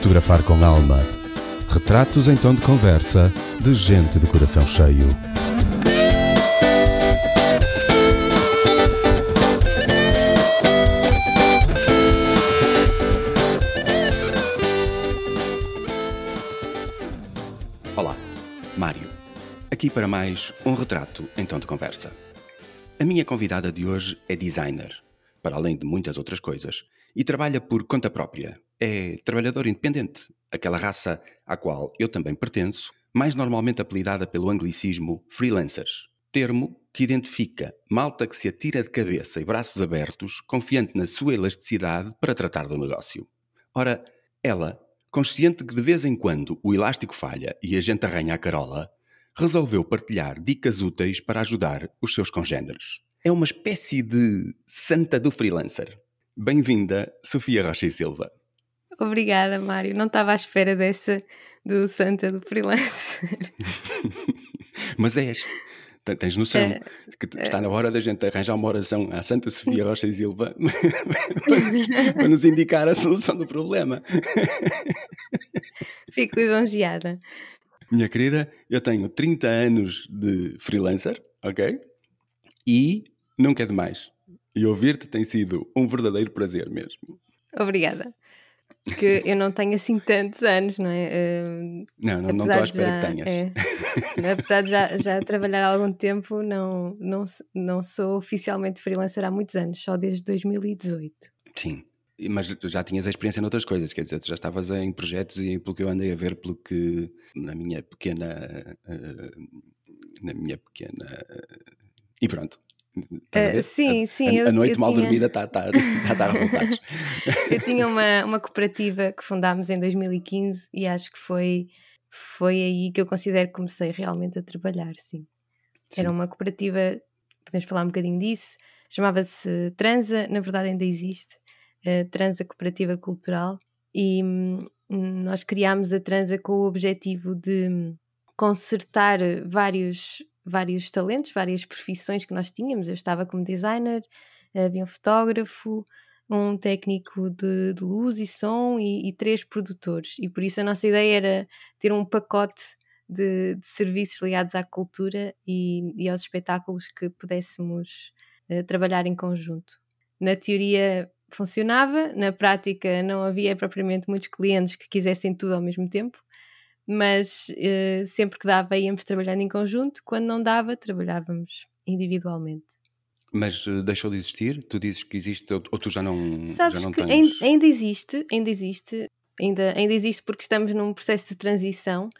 Fotografar com alma. Retratos em tom de conversa de gente de coração cheio. Olá, Mário. Aqui para mais um retrato em tom de conversa. A minha convidada de hoje é designer, para além de muitas outras coisas, e trabalha por conta própria. É trabalhador independente, aquela raça à qual eu também pertenço, mais normalmente apelidada pelo anglicismo freelancers, termo que identifica malta que se atira de cabeça e braços abertos, confiante na sua elasticidade para tratar do negócio. Ora, ela, consciente que de vez em quando o elástico falha e a gente arranha a carola, resolveu partilhar dicas úteis para ajudar os seus congêneres. É uma espécie de santa do freelancer. Bem-vinda, Sofia Rocha e Silva. Obrigada, Mário. Não estava à espera dessa do santa do freelancer. Mas és. Tens noção é, que está na hora da gente arranjar uma oração à Santa Sofia Rocha e Silva para nos indicar a solução do problema. Fico lisonjeada. Minha querida, eu tenho 30 anos de freelancer, ok? E nunca é demais. E ouvir-te tem sido um verdadeiro prazer mesmo. Obrigada que eu não tenho assim tantos anos, não é? Uh, não, não, não estou à espera já, que tenhas. É, apesar de já, já trabalhar há algum tempo, não, não, não sou oficialmente freelancer há muitos anos, só desde 2018. Sim, mas tu já tinhas a experiência noutras coisas, quer dizer, tu já estavas em projetos e pelo que eu andei a ver, pelo que na minha pequena. Uh, na minha pequena. Uh, e pronto, Uh, sim, sim. A, a noite eu mal tinha... dormida está tá, tá, a resultados. eu tinha uma, uma cooperativa que fundámos em 2015 e acho que foi, foi aí que eu considero que comecei realmente a trabalhar, sim. sim. Era uma cooperativa, podemos falar um bocadinho disso, chamava-se Transa, na verdade ainda existe, uh, Transa Cooperativa Cultural, e hum, nós criámos a Transa com o objetivo de consertar vários vários talentos, várias profissões que nós tínhamos. Eu estava como designer, havia um fotógrafo, um técnico de, de luz e som e, e, três produtores. E por isso a nossa ideia era ter um pacote de, de serviços ligados à cultura e, e, aos espetáculos que pudéssemos uh, trabalhar em conjunto. Na teoria funcionava, na prática não havia propriamente muitos clientes que quisessem tudo ao mesmo tempo mas uh, sempre que dava íamos trabalhando em conjunto, quando não dava, trabalhávamos individualmente. Mas uh, deixou de existir? Tu dizes que existe ou, ou tu já não, Sabes já não que tens... ainda existe, ainda existe, ainda, ainda existe porque estamos num processo de transição,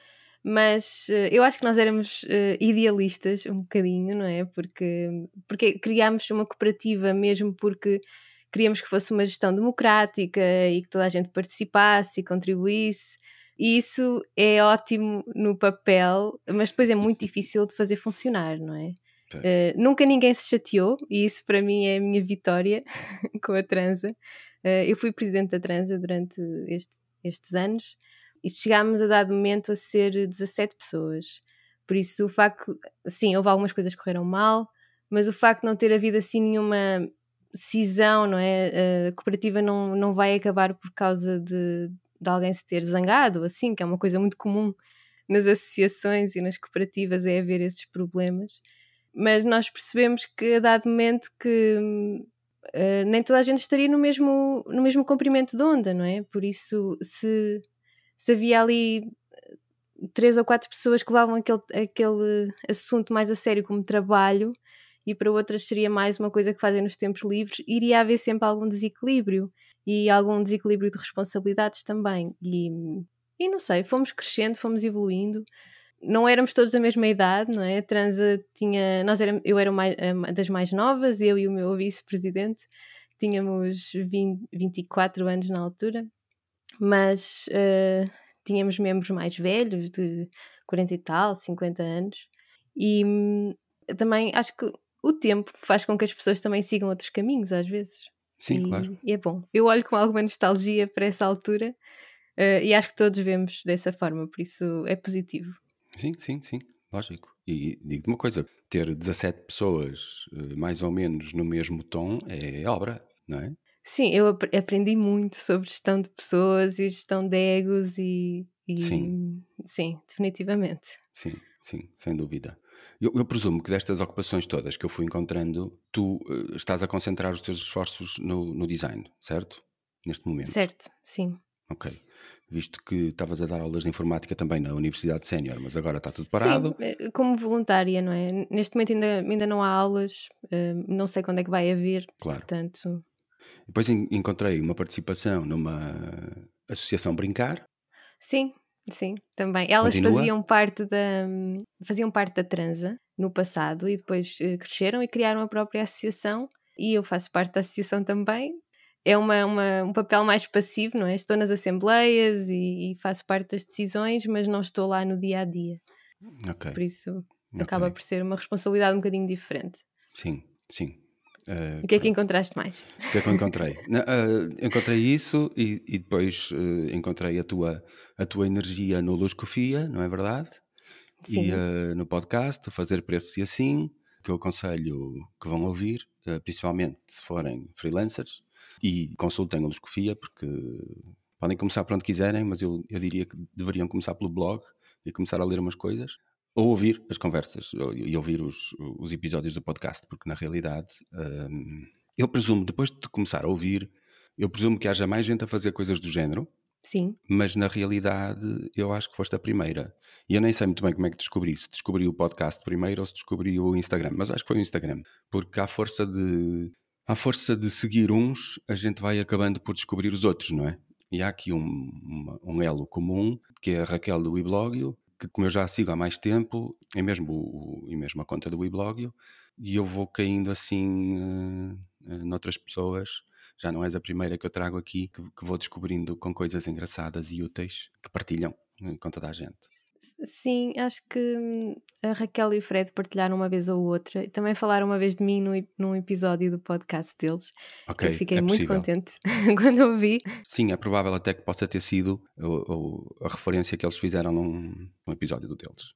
mas uh, eu acho que nós éramos idealistas um bocadinho, não é? Porque, porque criámos uma cooperativa mesmo porque queríamos que fosse uma gestão democrática e que toda a gente participasse e contribuísse e isso é ótimo no papel, mas depois é muito difícil de fazer funcionar, não é? Uh, nunca ninguém se chateou e isso para mim é a minha vitória com a transa. Uh, eu fui presidente da transa durante este, estes anos e chegámos a dado momento a ser 17 pessoas. Por isso, o facto, sim, houve algumas coisas que correram mal, mas o facto de não ter havido assim nenhuma cisão, não é? A cooperativa não, não vai acabar por causa de, de alguém se ter zangado, assim, que é uma coisa muito comum nas associações e nas cooperativas, é haver esses problemas. Mas nós percebemos que a dado momento que uh, nem toda a gente estaria no mesmo, no mesmo comprimento de onda, não é? Por isso, se, se havia ali três ou quatro pessoas que levavam aquele, aquele assunto mais a sério como trabalho e para outras seria mais uma coisa que fazem nos tempos livres, iria haver sempre algum desequilíbrio e algum desequilíbrio de responsabilidades também. E, e não sei, fomos crescendo, fomos evoluindo. Não éramos todos da mesma idade, não é? A Transa tinha. Nós éramos, eu era uma, das mais novas, eu e o meu vice-presidente. Tínhamos 20, 24 anos na altura, mas uh, tínhamos membros mais velhos, de 40 e tal, 50 anos. E hum, também acho que o tempo faz com que as pessoas também sigam outros caminhos, às vezes. Sim, e, claro. E é bom. Eu olho com alguma nostalgia para essa altura uh, e acho que todos vemos dessa forma, por isso é positivo. Sim, sim, sim, lógico. E digo-te uma coisa: ter 17 pessoas uh, mais ou menos no mesmo tom é obra, não é? Sim, eu ap aprendi muito sobre gestão de pessoas e gestão de egos e, e Sim. sim, definitivamente. Sim, sim, sem dúvida. Eu, eu presumo que destas ocupações todas que eu fui encontrando, tu eh, estás a concentrar os teus esforços no, no design, certo? Neste momento. Certo, sim. Ok. Visto que estavas a dar aulas de informática também na Universidade Sénior, mas agora está tudo parado. Sim, eh, como voluntária, não é? Neste momento ainda, ainda não há aulas, eh, não sei quando é que vai haver, Claro. portanto, Depois en- encontrei uma participação numa associação Brincar. sim, sim, também. Elas Continua? faziam parte da faziam parte da Transa no passado e depois eh, cresceram e criaram a própria associação e eu faço parte da associação também. É uma, uma- um papel mais passivo, não é? Estou nas assembleias e, e faço parte das decisões, mas não estou lá no dia a dia. Por isso ok. acaba por ser uma responsabilidade um bocadinho diferente. Sim, sim. Eh, O que é que encontraste mais? O que é que eu encontrei? Ah, encontrei isso e, e depois eh, encontrei a tua, a tua energia no Luscofia, não é verdade? Sim. E no podcast, Fazer Preços e Assim, que eu aconselho que vão ouvir, principalmente se forem freelancers, e consultem o Luscofia, porque podem começar por onde quiserem, mas eu, eu diria que deveriam começar pelo blog e começar a ler umas coisas. Ou ouvir as conversas ou- e ouvir os, os episódios do podcast, porque na realidade hum, eu presumo, depois de começar a ouvir, eu presumo que haja mais gente a fazer coisas do género, Sim. mas na realidade eu acho que foste a primeira. E eu nem sei muito bem como é que descobri, se descobri o podcast primeiro ou se descobri o Instagram, mas acho que foi o Instagram, porque à força de à força de seguir uns, a gente vai acabando por descobrir os outros, não é? E há aqui um, uma- um elo comum, que é a Raquel do Weblogio, que como eu já sigo há mais tempo, é mesmo, o, e mesmo a conta do Weblogio, e eu vou caindo assim eh, eh, noutras pessoas. Já não és a primeira que eu trago aqui, que, que vou descobrindo com coisas engraçadas e úteis que partilham eh, com toda a gente. Sim, acho que hum, a Raquel e o Fred partilharam uma vez ou outra e também falaram uma vez de mim num, ep- num episódio do podcast deles. que Ok, eu fiquei é muito contente quando ouvi. Sim, é provável até que possa ter sido o- o- a referência que eles fizeram num, num episódio do deles.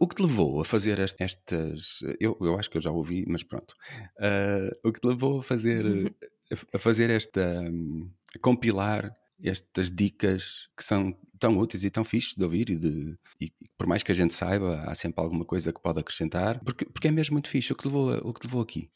O que te levou a fazer est- estas. Eu, eu acho que eu já ouvi, mas pronto. Ah, o que te levou a fazer, a fazer esta. hum, a compilar estas dicas que são tão úteis e tão fixes de ouvir e, de, e por mais que a gente saiba, há sempre alguma coisa que pode acrescentar, porque, porque é mesmo muito fixe. O que levou, o que levou aqui?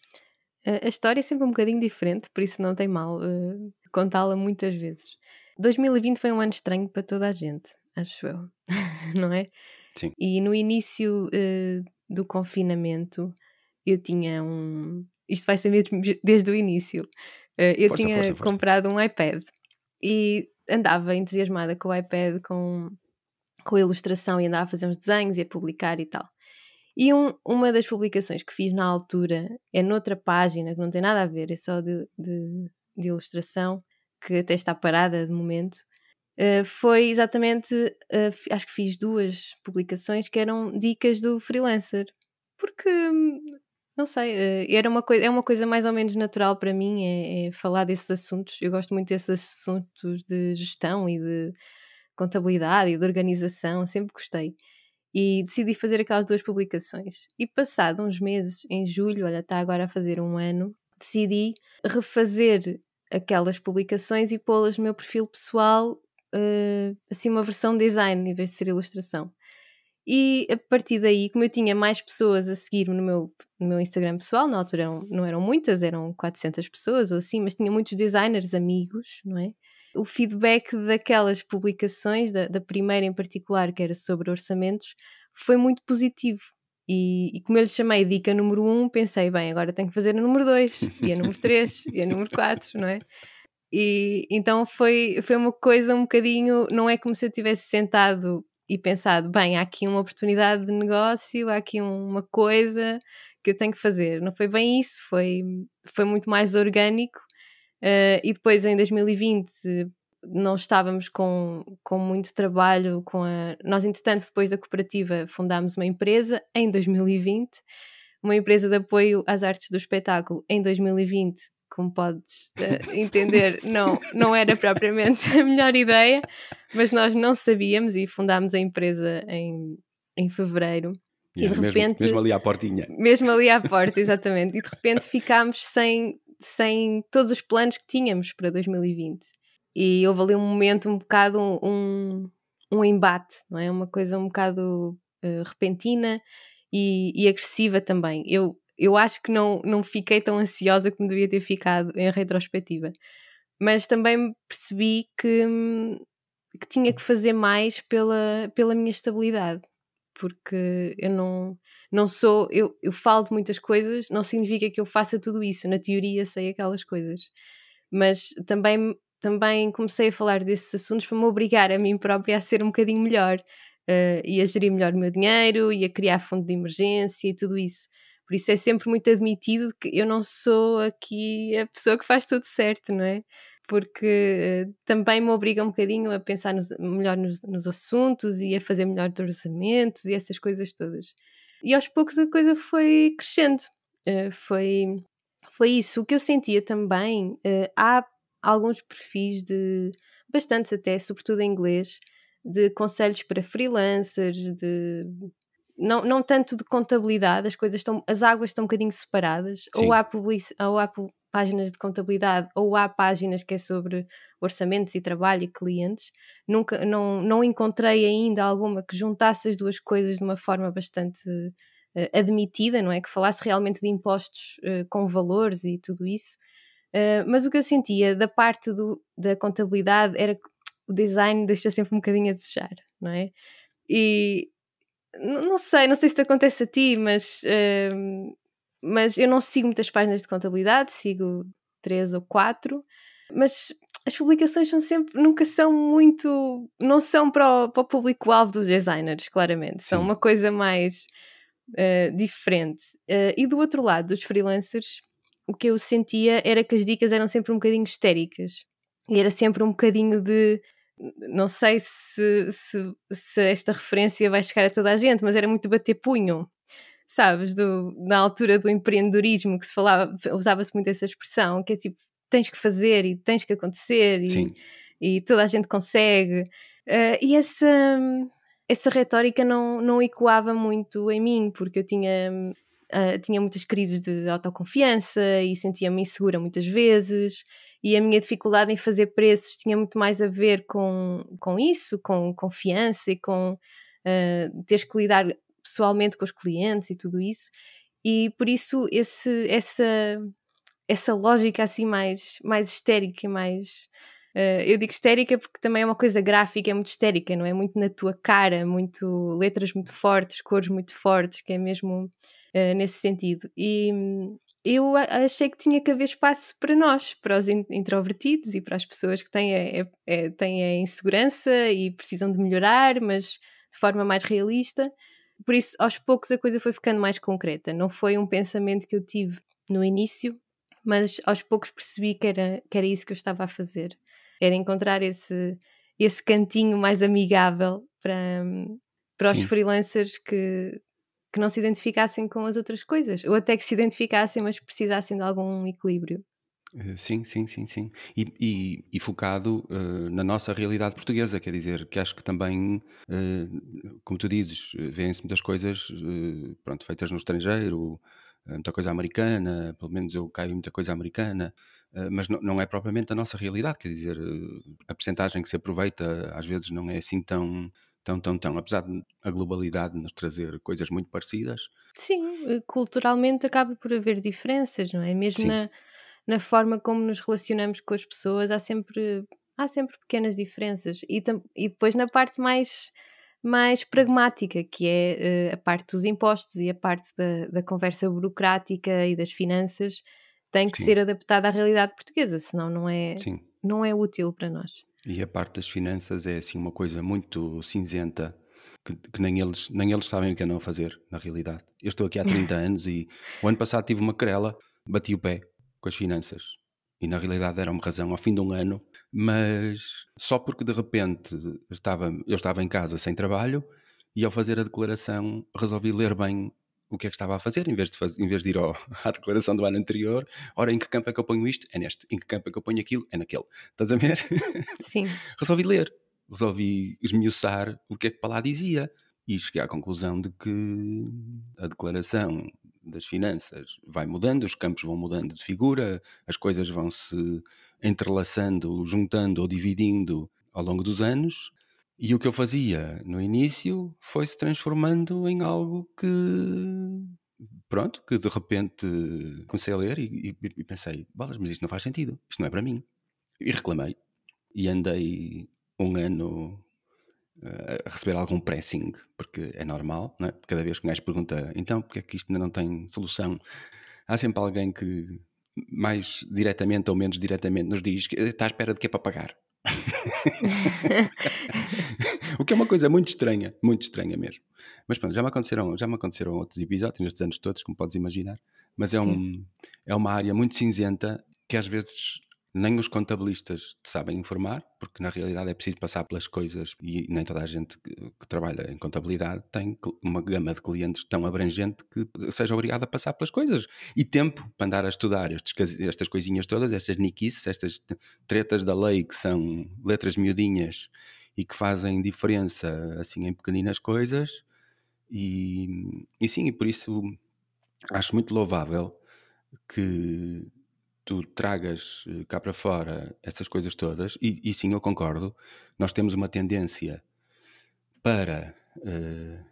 A história é sempre um bocadinho diferente, por isso não tem mal eh, contá-la muitas vezes. 2020 foi um ano estranho para toda a gente, acho eu, não é? Sim. E no início eh, do confinamento eu tinha um. Isto vai ser mesmo desde o início. Eh, eu Força, tinha força, força. comprado um iPad e andava entusiasmada com o iPad, com, com a ilustração e andava a fazer uns desenhos e a publicar e tal. E um- uma das publicações que fiz na altura é noutra página, que não tem nada a ver, é só de, de, de ilustração, que até está parada de momento. eh, foi exatamente, fi- acho que fiz duas publicações que eram dicas do freelancer. Porque, hum, não sei, eh, era uma coisa, é uma coisa mais ou menos natural para mim, é, é falar desses assuntos. Eu gosto muito desses assuntos de gestão e de contabilidade e de organização, sempre gostei e decidi fazer aquelas duas publicações. E passado uns meses, em julho, olha, está agora a fazer um ano, decidi refazer aquelas publicações e pô-las no meu perfil pessoal, eh, assim uma versão design em vez de ser ilustração. E a partir daí, como eu tinha mais pessoas a seguir-me no meu, no meu Instagram pessoal, na altura eram, não eram muitas, eram 400 pessoas ou assim, mas tinha muitos designers amigos, não é? O feedback daquelas publicações, da, da primeira em particular, que era sobre orçamentos, foi muito positivo. E, e como eu lhe chamei dica número 1, um, pensei, bem, agora tenho que fazer a número 2, e a número 3, e a número 4, não é? E então foi, foi uma coisa um bocadinho, não é como se eu tivesse sentado e pensado, bem, há aqui uma oportunidade de negócio, há aqui uma coisa que eu tenho que fazer. Não foi bem isso, foi, foi muito mais orgânico. Uh, e depois em 2020 não estávamos com, com muito trabalho com a... Nós, entretanto, depois da cooperativa fundámos uma empresa em 2020, uma empresa de apoio às artes do espetáculo em 2020, como podes uh, entender, não, não era propriamente a melhor ideia, mas nós não sabíamos e fundámos a empresa em, em fevereiro. Yeah, e de repente. Mesmo, mesmo ali à portinha. Mesmo ali à porta, exatamente. E de repente ficámos sem sem todos os planos que tínhamos para 2020. E houve ali um momento um bocado um, um embate, não é? Uma coisa um bocado uh, repentina e, e, agressiva também. Eu, eu acho que não, não fiquei tão ansiosa como devia ter ficado em retrospectiva. Mas também percebi que, que tinha que fazer mais pela, pela minha estabilidade. Porque eu não, não sou. Eu, eu falo de muitas coisas, não significa que eu faça tudo isso. Na teoria sei aquelas coisas. Mas também também comecei a falar desses assuntos para me obrigar a mim própria a ser um bocadinho melhor uh, e a gerir melhor o meu dinheiro e a criar fundo de emergência e tudo isso. Por isso é sempre muito admitido que eu não sou aqui a pessoa que faz tudo certo, não é? Porque uh, também me obriga um bocadinho a pensar nos, melhor nos, nos, assuntos e a fazer melhor orçamentos e essas coisas todas. E aos poucos a coisa foi crescendo. Uh, foi, foi isso. O que eu sentia também, há alguns perfis de, bastantes até, sobretudo em inglês, de conselhos para freelancers, de não, não tanto de contabilidade, as coisas estão, as águas estão um bocadinho separadas, ou há, public, ou há páginas de contabilidade, ou há páginas que é sobre orçamentos e trabalho e clientes. Nunca, não, não encontrei ainda alguma que juntasse as duas coisas de uma forma bastante uh, admitida, não é? Que falasse realmente de impostos uh, com valores e tudo isso. Uh, mas o que eu sentia da parte do, da contabilidade era que o design deixa sempre um bocadinho a desejar, não é? E não sei, não sei se te acontece a ti, mas, uh, mas eu não sigo muitas páginas de contabilidade, sigo três ou quatro, mas as publicações são sempre, nunca são muito, não são para o, para o público-alvo dos designers, claramente, são Sim. uma coisa mais uh, diferente. Uh, e do outro lado, dos freelancers, o que eu sentia era que as dicas eram sempre um bocadinho histéricas. E era sempre um bocadinho de. Não sei se, se, se esta referência vai chegar a toda a gente, mas era muito bater punho sabes, do, na altura do empreendedorismo que se falava, usava-se muito essa expressão, que é tipo, tens que fazer e tens que acontecer e, e toda a gente consegue. Uh, e essa, essa retórica não, não ecoava muito em mim, porque eu tinha Uh, tinha muitas crises de autoconfiança e sentia-me insegura muitas vezes, e a minha dificuldade em fazer preços tinha muito mais a ver com, com isso, com confiança e com uh, teres que lidar pessoalmente com os clientes e tudo isso, e por isso esse, essa, essa lógica assim mais, mais histérica, mais. Uh, eu digo histérica porque também é uma coisa gráfica, é muito histérica, não é? Muito na tua cara, muito letras muito fortes, cores muito fortes, que é mesmo eh, nesse sentido. E eu achei que tinha que haver espaço para nós, para os introvertidos e para as pessoas que têm a, é, é, têm a insegurança e precisam de melhorar, mas de forma mais realista. Por isso, aos poucos, a coisa foi ficando mais concreta. Não foi um pensamento que eu tive no início, mas aos poucos percebi que era, que era isso que eu estava a fazer. Era encontrar esse, esse cantinho mais amigável para, para os freelancers que que não se identificassem com as outras coisas, ou até que se identificassem, mas precisassem de algum equilíbrio. Eh, sim, sim, sim, sim. E, e, e focado uh, na nossa realidade portuguesa, quer dizer, que acho que também, uh, como tu dizes, vêem-se muitas coisas uh, pronto, feitas no estrangeiro, muita coisa americana, pelo menos eu caio em muita coisa americana, mas não, não, é propriamente a nossa realidade, quer dizer, a percentagem que se aproveita às vezes não é assim tão, tão, tão, tão. Apesar de a globalidade nos trazer coisas muito parecidas. Sim, eh, culturalmente acaba por haver diferenças, não é? Mesmo na, na forma como nos relacionamos com as pessoas, há sempre, há sempre pequenas diferenças. E, e depois na parte mais mais pragmática, que é uh, a parte dos impostos e a parte da, da conversa burocrática e das finanças, tem que Sim. ser adaptada à realidade portuguesa, senão não é, não é útil para nós. E a parte das finanças é assim uma coisa muito cinzenta que, que, nem, eles, nem eles sabem o que andam a fazer, na realidade. Eu estou aqui há 30 anos e o ano passado tive uma querela, bati o pé com as finanças. E na realidade deram-me razão ao fim de um ano, mas só porque de repente estava, eu estava em casa sem trabalho e ao fazer a declaração resolvi ler bem o que é que estava a fazer, em vez de, fazer, em vez de ir ao, à declaração do ano anterior, ora, em que campo é que eu ponho isto? É neste. Em que campo é que eu ponho aquilo? É naquele. Estás a ver? Sim. Resolvi ler. Resolvi esmiuçar o que é que para lá dizia. E cheguei à conclusão de que a declaração das finanças vai mudando, os campos vão mudando de figura, as coisas vão se entrelaçando, juntando ou dividindo ao longo dos anos. E o que eu fazia no início foi se transformando em algo que, pronto, que de repente comecei a ler e, e, e pensei: bolas, mas isto não faz sentido, isto não é para mim. E reclamei. E andei um ano eh, a receber algum pressing, porque é normal, é? cada vez que um gajo pergunta então porque é que isto ainda não tem solução, há sempre alguém que mais diretamente ou menos diretamente nos diz está à espera de que é para pagar. o que é uma coisa muito estranha, muito estranha mesmo. Mas pronto, já me aconteceram, já me aconteceram outros episódios nestes anos todos, como podes imaginar. Mas é, um, é uma área muito cinzenta que às vezes nem os contabilistas te sabem informar, porque na realidade é preciso passar pelas coisas e nem toda a gente que, trabalha em contabilidade tem uma gama de clientes tão abrangente que seja obrigado a passar pelas coisas. E tempo para andar a estudar estes, estas coisinhas todas, estas niquices, estas tretas da lei que são letras miudinhas e que fazem diferença assim em pequeninas coisas. E, e sim, e por isso acho muito louvável que tu tragas eh, cá para fora essas coisas todas, e, e sim, eu concordo, nós temos uma tendência para uh,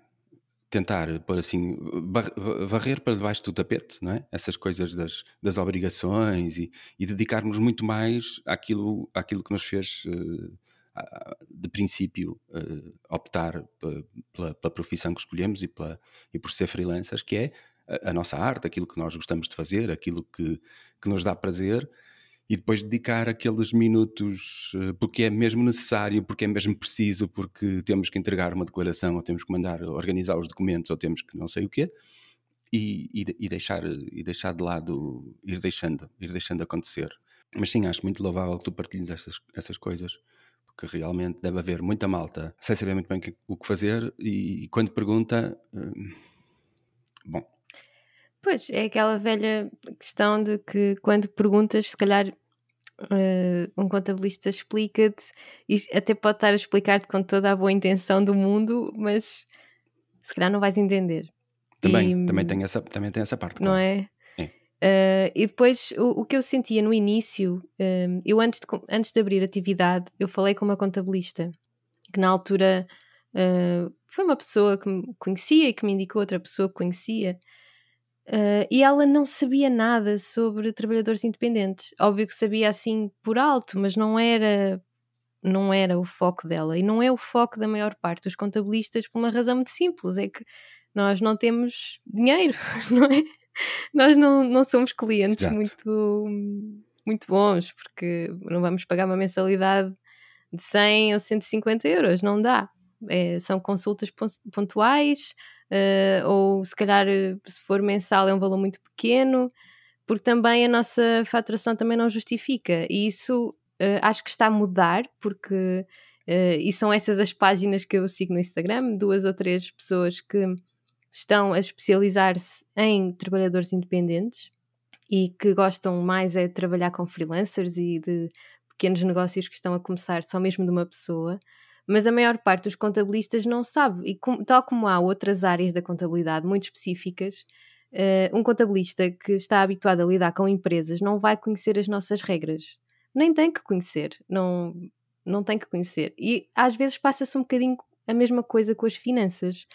tentar, por assim, varrer para debaixo do tapete, não é? Essas coisas das, das obrigações e, e dedicarmos muito mais àquilo, àquilo que nos fez, uh, de princípio, uh, optar pela, pela, profissão que escolhemos e, pela, e por ser freelancers, que é a, a, nossa arte, aquilo que nós gostamos de fazer, aquilo que, que nos dá prazer, e depois dedicar aqueles minutos eh, porque é mesmo necessário, porque é mesmo preciso, porque temos que entregar uma declaração, ou temos que mandar organizar os documentos, ou temos que não sei o quê, e, e, deixar, e deixar de lado, ir deixando, ir deixando acontecer. Mas sim, acho muito louvável que tu partilhes essas, essas coisas, porque realmente deve haver muita malta sem saber muito bem o que fazer, e, quando pergunta. Hum, bom, Pois, é aquela velha questão de que quando perguntas, se calhar uh, um contabilista explica-te, e até pode estar a explicar-te com toda a boa intenção do mundo, mas se calhar não vais entender. Também, e, também, tem essa, também tem essa parte. Não claro. é? é. Uh, e depois o, o, que eu sentia no início, uh, eu antes de, antes de abrir atividade, eu falei com uma contabilista que na altura uh, foi uma pessoa que me conhecia e que me indicou outra pessoa que conhecia Uh, e ela não sabia nada sobre trabalhadores independentes. Óbvio que sabia assim por alto, mas não era não era o foco dela e não é o foco da maior parte dos contabilistas por uma razão muito simples, é que nós não temos dinheiro, não é? Nós não, não somos clientes muito muito bons, porque não vamos pagar uma mensalidade de 100 ou 150 euros, não dá. É, são consultas pontuais, uh, ou se calhar eh, se for mensal é um valor muito pequeno, porque também a nossa faturação também não justifica. E isso uh, acho que está a mudar, porque uh, e são essas as páginas que eu sigo no Instagram, duas ou três pessoas que estão a especializar-se em trabalhadores independentes e que gostam mais é de trabalhar com freelancers e de pequenos negócios que estão a começar só mesmo de uma pessoa mas a maior parte dos contabilistas não sabe. E com, tal como há outras áreas da contabilidade muito específicas, uh, um contabilista que está habituado a lidar com empresas não vai conhecer as nossas regras. Nem tem que conhecer, não, não tem que conhecer. E às vezes passa-se um bocadinho a mesma coisa com as finanças,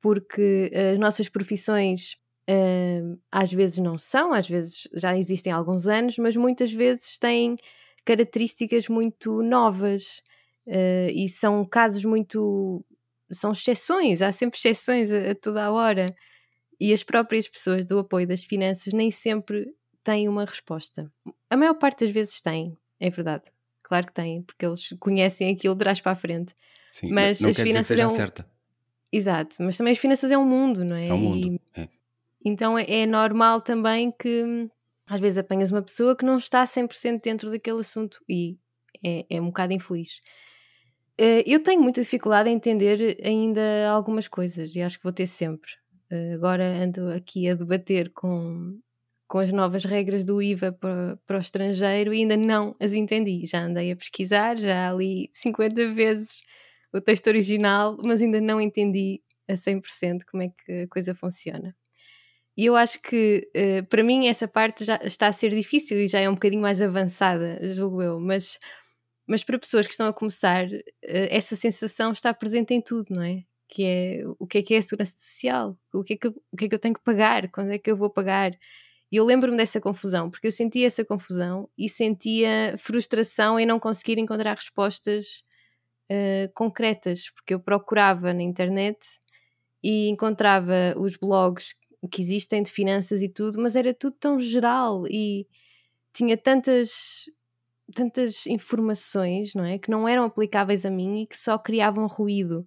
porque as nossas profissões uh, às vezes não são, às vezes já existem há alguns anos, mas muitas vezes têm características muito novas. Uh, e são casos muito. são exceções, há sempre exceções a, a, toda a hora. E as próprias pessoas do apoio das finanças nem sempre têm uma resposta. A maior parte das vezes têm, é verdade. Claro que têm, porque eles conhecem aquilo de trás para a frente. Sim, mas não as finanças é um... certa. Exato, mas também as finanças é um mundo, não é? É um mundo. E... É. Então é, é normal também que às vezes apanhas uma pessoa que não está 100% dentro daquele assunto e é, é um bocado infeliz. Uh, eu tenho muita dificuldade em entender ainda algumas coisas e acho que vou ter sempre. Uh, agora ando aqui a debater com, com as novas regras do IVA para, para o estrangeiro e ainda não as entendi. Já andei a pesquisar, já li 50 vezes o texto original, mas ainda não entendi a 100% como é que a coisa funciona. e eu acho que uh, para mim essa parte já está a ser difícil e já é um bocadinho mais avançada, julgo eu, mas, mas para pessoas que estão a começar, uh, essa sensação está presente em tudo, não é? Que é o que é que é a segurança social, o que é que, o que, é que eu tenho que pagar, quando é que eu vou pagar. E eu lembro-me dessa confusão, porque eu sentia essa confusão e sentia frustração em não conseguir encontrar respostas uh, concretas, porque eu procurava na internet e encontrava os blogs que existem de finanças e tudo, mas era tudo tão geral e tinha tantas tantas informações, não é, que não eram aplicáveis a mim e que só criavam ruído.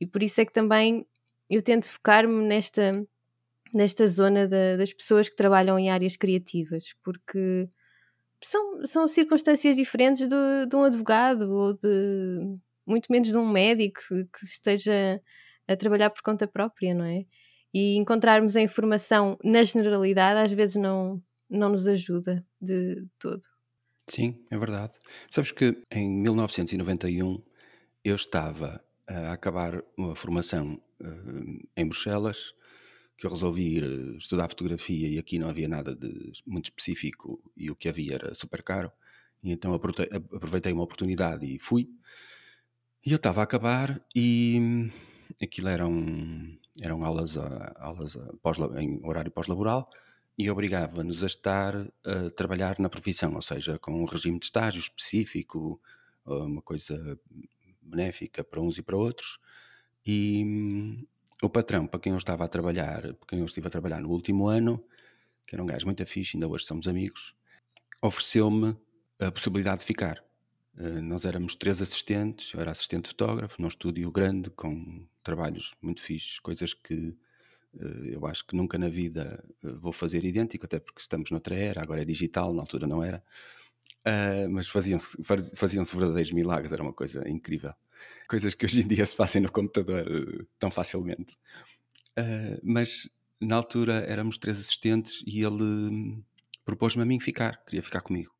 E por isso é que também eu tento focar-me nesta nesta zona das pessoas que trabalham em áreas criativas, porque são, são circunstâncias diferentes do, de um advogado ou de muito menos de um médico que esteja a trabalhar por conta própria, não é? E encontrarmos a informação na generalidade às vezes não, não nos ajuda de todo. Sim, é verdade. Sabes que em 1991 eu estava a acabar uma formação uh, em Bruxelas que eu resolvi ir eh, estudar fotografia e aqui não havia nada de muito específico e o que havia era super caro. E então aproveitei uma oportunidade e fui. E eu estava a acabar e hum, aquilo eram, eram aulas, a, aulas a pós, em horário pós-laboral e obrigava-nos a estar a trabalhar na profissão, ou seja, com um regime de estágio específico, uma coisa benéfica para uns e para outros. E hum, o patrão para quem eu estava a trabalhar, para quem eu estive a trabalhar no último ano, que era um gajo muito afixo, ainda hoje somos amigos, ofereceu-me a possibilidade de ficar. Uh, nós éramos três assistentes, eu era assistente fotógrafo, num estúdio grande, com trabalhos muito fixos, coisas que eu acho que nunca na vida uh, vou fazer idêntico, até porque estamos noutra era, agora é digital, na altura não era. mas faziam-se faziam verdadeiros milagres, era uma coisa incrível coisas que hoje em dia se fazem no computador uh, tão facilmente. Uh, mas na altura éramos três assistentes e ele hum, propôs-me a mim ficar, queria ficar comigo.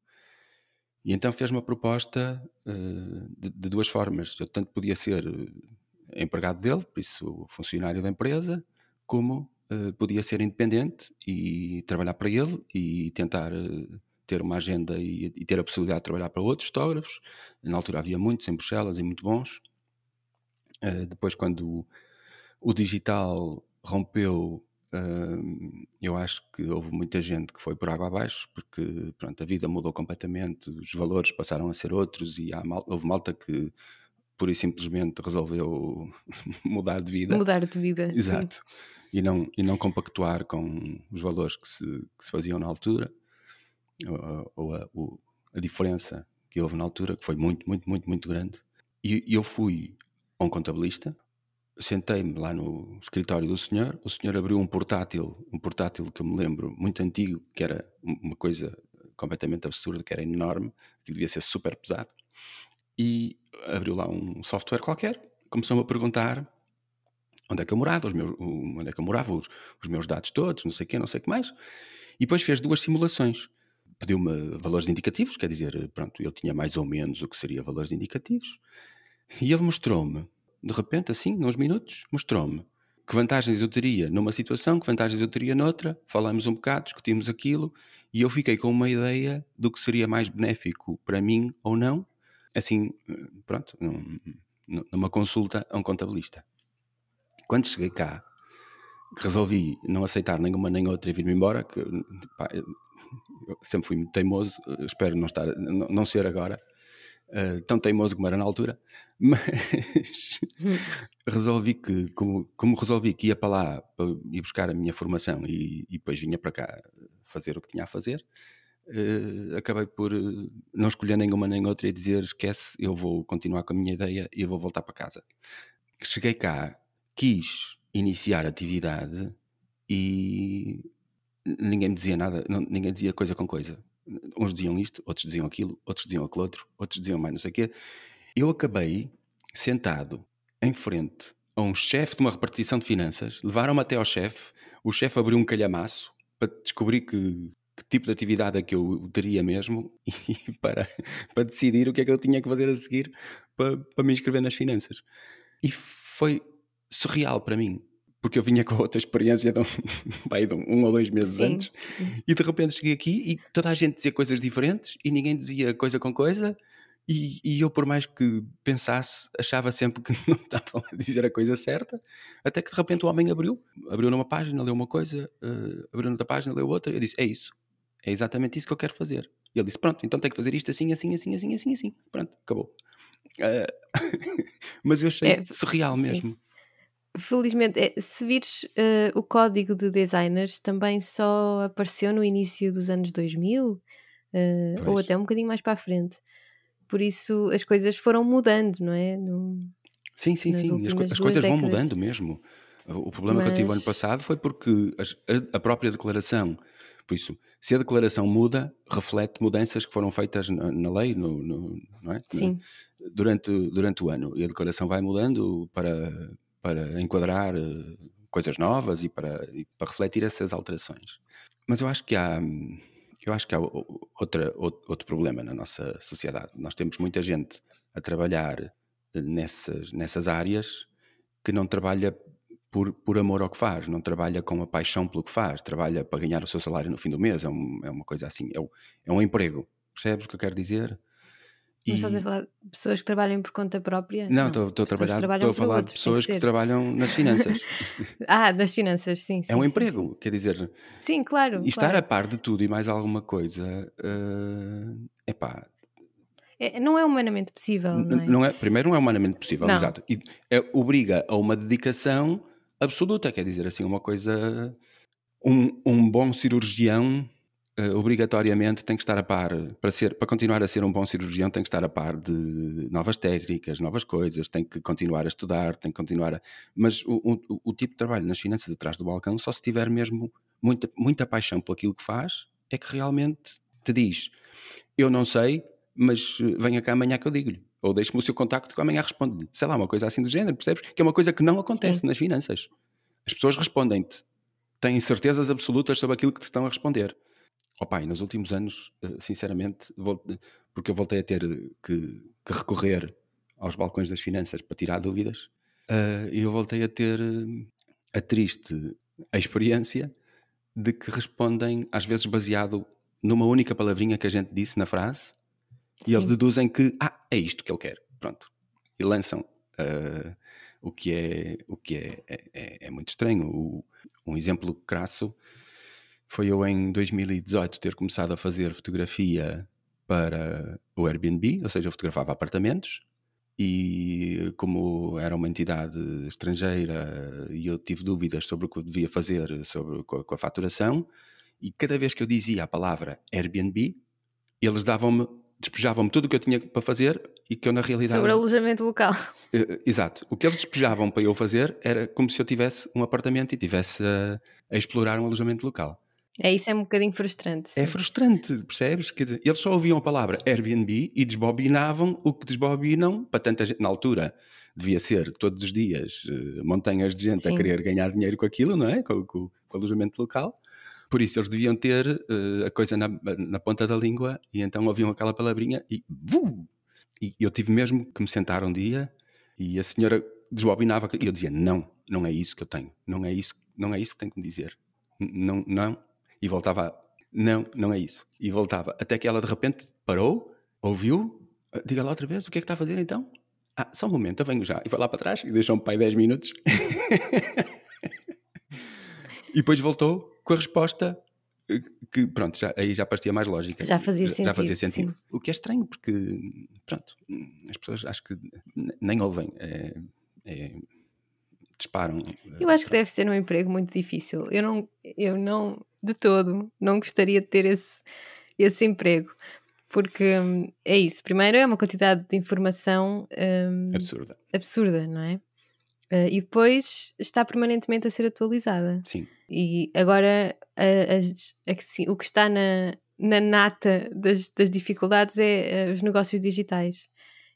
E então fez uma proposta uh, de, de, duas formas. Eu tanto podia ser empregado dele, por isso funcionário da empresa, como podia ser independente e trabalhar para ele e tentar ter uma agenda e, e, ter a possibilidade de trabalhar para outros fotógrafos. Na altura havia muitos em Bruxelas e muito bons. Uh, depois, quando o, o digital rompeu, uh, eu acho que houve muita gente que foi por água abaixo, porque pronto, a vida mudou completamente, os valores passaram a ser outros e mal, houve malta que pura e simplesmente resolveu mudar de vida. Mudar de vida, Exato. E não, e não compactuar com os valores que se, que se faziam na altura ou, a, a, diferença que houve na altura, que foi muito, muito, muito, muito grande. E eu fui a um contabilista, sentei-me lá no escritório do senhor, o senhor abriu um portátil, um portátil que eu me lembro, muito antigo, que era uma coisa completamente absurda, que era enorme, que devia ser super pesado, e abriu lá um software qualquer, começou-me a perguntar onde é que eu morava, os meus, onde é que eu morava, os, os meus dados todos, não sei o quê, não sei o que mais, e depois fez duas simulações. Pediu-me valores indicativos, quer dizer, pronto, eu tinha mais ou menos o que seria valores indicativos, e ele mostrou-me, de repente, assim, nos minutos, mostrou-me que vantagens eu teria numa situação, que vantagens eu teria noutra, falámos um bocado, discutimos aquilo, e eu fiquei com uma ideia do que seria mais benéfico para mim ou não, assim, pronto, numa consulta a um contabilista. Quando cheguei cá, resolvi não aceitar nenhuma nem outra e vir-me embora, que pá, sempre fui muito teimoso, eh, espero não, estar, não, não ser agora uh, tão teimoso como era na altura, mas resolvi que, como, como, resolvi que ia para lá para ir buscar a minha formação e, e depois vinha para cá fazer o que tinha a fazer, uh, acabei por não escolher nenhuma nem outra e dizer esquece, eu vou continuar com a minha ideia e vou voltar para casa. Cheguei cá, quis iniciar atividade e ninguém me dizia nada, não, ninguém dizia coisa com coisa. Uns diziam isto, outros diziam aquilo, outros diziam aquilo outro, outros diziam mais não sei o quê. Eu acabei sentado em frente a um chefe de uma repartição de finanças, levaram-me até ao chefe, o chefe abriu um calhamaço para descobrir que, que, tipo de atividade é que eu teria mesmo e para, para decidir o que é que eu tinha que fazer a seguir para, para me inscrever nas finanças. E foi surreal para mim, porque eu vinha com outra experiência de um, vai, de um ou dois meses Sim, antes, sim. e de repente cheguei aqui e toda a gente dizia coisas diferentes e ninguém dizia coisa com coisa. E, e eu, por mais que pensasse, achava sempre que não estava a dizer a coisa certa, até que de repente o homem abriu, abriu numa página, leu uma coisa, eh, abriu noutra página, leu outra, eu disse: É isso, é exatamente isso que eu quero fazer. E ele disse: Pronto, então tem que fazer isto assim, assim, assim, assim, assim, assim. Pronto, acabou. Eh, mas eu achei É, surreal sim. mesmo. Felizmente, é, se vires eh, o código de designers, também só apareceu no início dos anos 2000, eh, ou até um bocadinho mais para a frente. Por isso as coisas foram mudando, não é? No- Sim, sim, sim. As, co- as coisas vão décadas. mudando mesmo. O problema que eu tive ano Mas- passado foi porque as- a, a própria declaração, por isso, se a declaração muda, reflete mudanças que foram feitas na, na lei, no, no- não é? Sim, durante, durante o ano. E a declaração vai mudando para, para enquadrar eh, coisas novas e para, e para refletir essas alterações. Mas eu acho que há, eu acho que há outra, outro, problema na nossa sociedade. Nós temos muita gente a trabalhar eh, nessas, nessas áreas que não trabalha por, por amor ao que faz, não trabalha com a paixão pelo que faz, trabalha para ganhar o seu salário no fim do mês, é, um- é uma coisa assim, é, o- é um emprego. Percebes o que eu quero dizer? Mas estás a E- falar de pessoas que trabalham por conta própria? não, estou a trabalhar, estou a falar outros, de que pessoas que, trabalham nas finanças. Ah, das finanças, sim, sim. é um sim, emprego, quer dizer, Sim, Sim, claro. e estar claro. a par de tudo e mais alguma coisa, é epá, É- não é humanamente possível, não é? não é, primeiro não é humanamente possível, Não. exato, e é- obriga a uma dedicação absoluta, quer dizer assim, uma coisa, um, um bom cirurgião eh, obrigatoriamente tem que estar a par, para, ser, para continuar a ser um bom cirurgião tem que estar a par de novas técnicas, novas coisas, tem que continuar a estudar, tem que continuar a... Mas o, o, o tipo de trabalho nas finanças atrás do balcão, só se tiver mesmo muita, muita paixão por aquilo que faz, é que realmente te diz, eu não sei, mas eh, venha cá amanhã que eu digo-lhe. Ou deixe-me o seu contacto que amanhã respondo-lhe. Sei lá, uma coisa assim do género, percebes? Que é uma coisa que não acontece Sim. nas finanças. As pessoas respondem-te, têm certezas absolutas sobre aquilo que te estão a responder. Oh pai, nos últimos anos, eh, sinceramente, vol- porque eu voltei a ter que, que recorrer aos balcões das finanças para tirar dúvidas, eh, e eu voltei a ter eh, a triste experiência de que respondem, às vezes baseado numa única palavrinha que a gente disse na frase, e eles Sim. deduzem que, ah, é isto que ele quer, pronto. E lançam eh, o que, é, o que é, é, é- é muito estranho. O- um exemplo crasso foi eu em 2018 ter começado a fazer fotografia para o Airbnb, ou seja, eu fotografava apartamentos e como era uma entidade estrangeira e eu tive dúvidas sobre o que eu devia fazer sobre, com, a, com a faturação e cada vez que eu dizia a palavra Airbnb, eles davam-me, despejavam-me tudo o que eu tinha para fazer e que eu na realidade... Sobre alojamento local. Eh, Exato. O que eles despejavam para eu fazer era como se eu tivesse um apartamento e tivesse a, a explorar um alojamento local. É isso, é um bocadinho frustrante. É sim. frustrante, percebes? Quer dizer, eles só ouviam a palavra Airbnb e desbobinavam o que desbobinam para tanta gente. Na altura, devia ser todos os dias eh, montanhas de gente Sim. a querer ganhar dinheiro com aquilo, não é? Com, com- com o alojamento local. Por isso, eles deviam ter eh, a coisa na, na ponta da língua e então ouviam aquela palavrinha e. E eu tive mesmo que me sentar um dia e a senhora desbobinava e eu dizia: Não, não é isso que eu tenho. Não é isso, não é isso que tenho que me dizer. Não, não. E voltava: Não, não é isso. E voltava. Até que ela de repente parou, ouviu, "Ah, diga lá outra vez, o que é que está a fazer então? Ah, só um momento, eu venho já. E foi lá para trás e deixou-me para aí 10 minutos. e depois voltou com a resposta eh, que, pronto, já, aí já parecia mais lógica. Já fazia Já fazia sentido, sentido. O que é estranho, porque, pronto, as pessoas acho que nem ouvem. é- é- disparam. Eu acho que deve ser um emprego muito difícil. Eu não, eu não, de todo, não gostaria de ter esse, esse emprego. Porque hum, é isso. Primeiro é uma quantidade de informação hum, Absurda. absurda, não é? Eh, e depois está permanentemente a ser atualizada. Sim. E agora a- a sim, o que está na, na nata das, das dificuldades é eh, os negócios digitais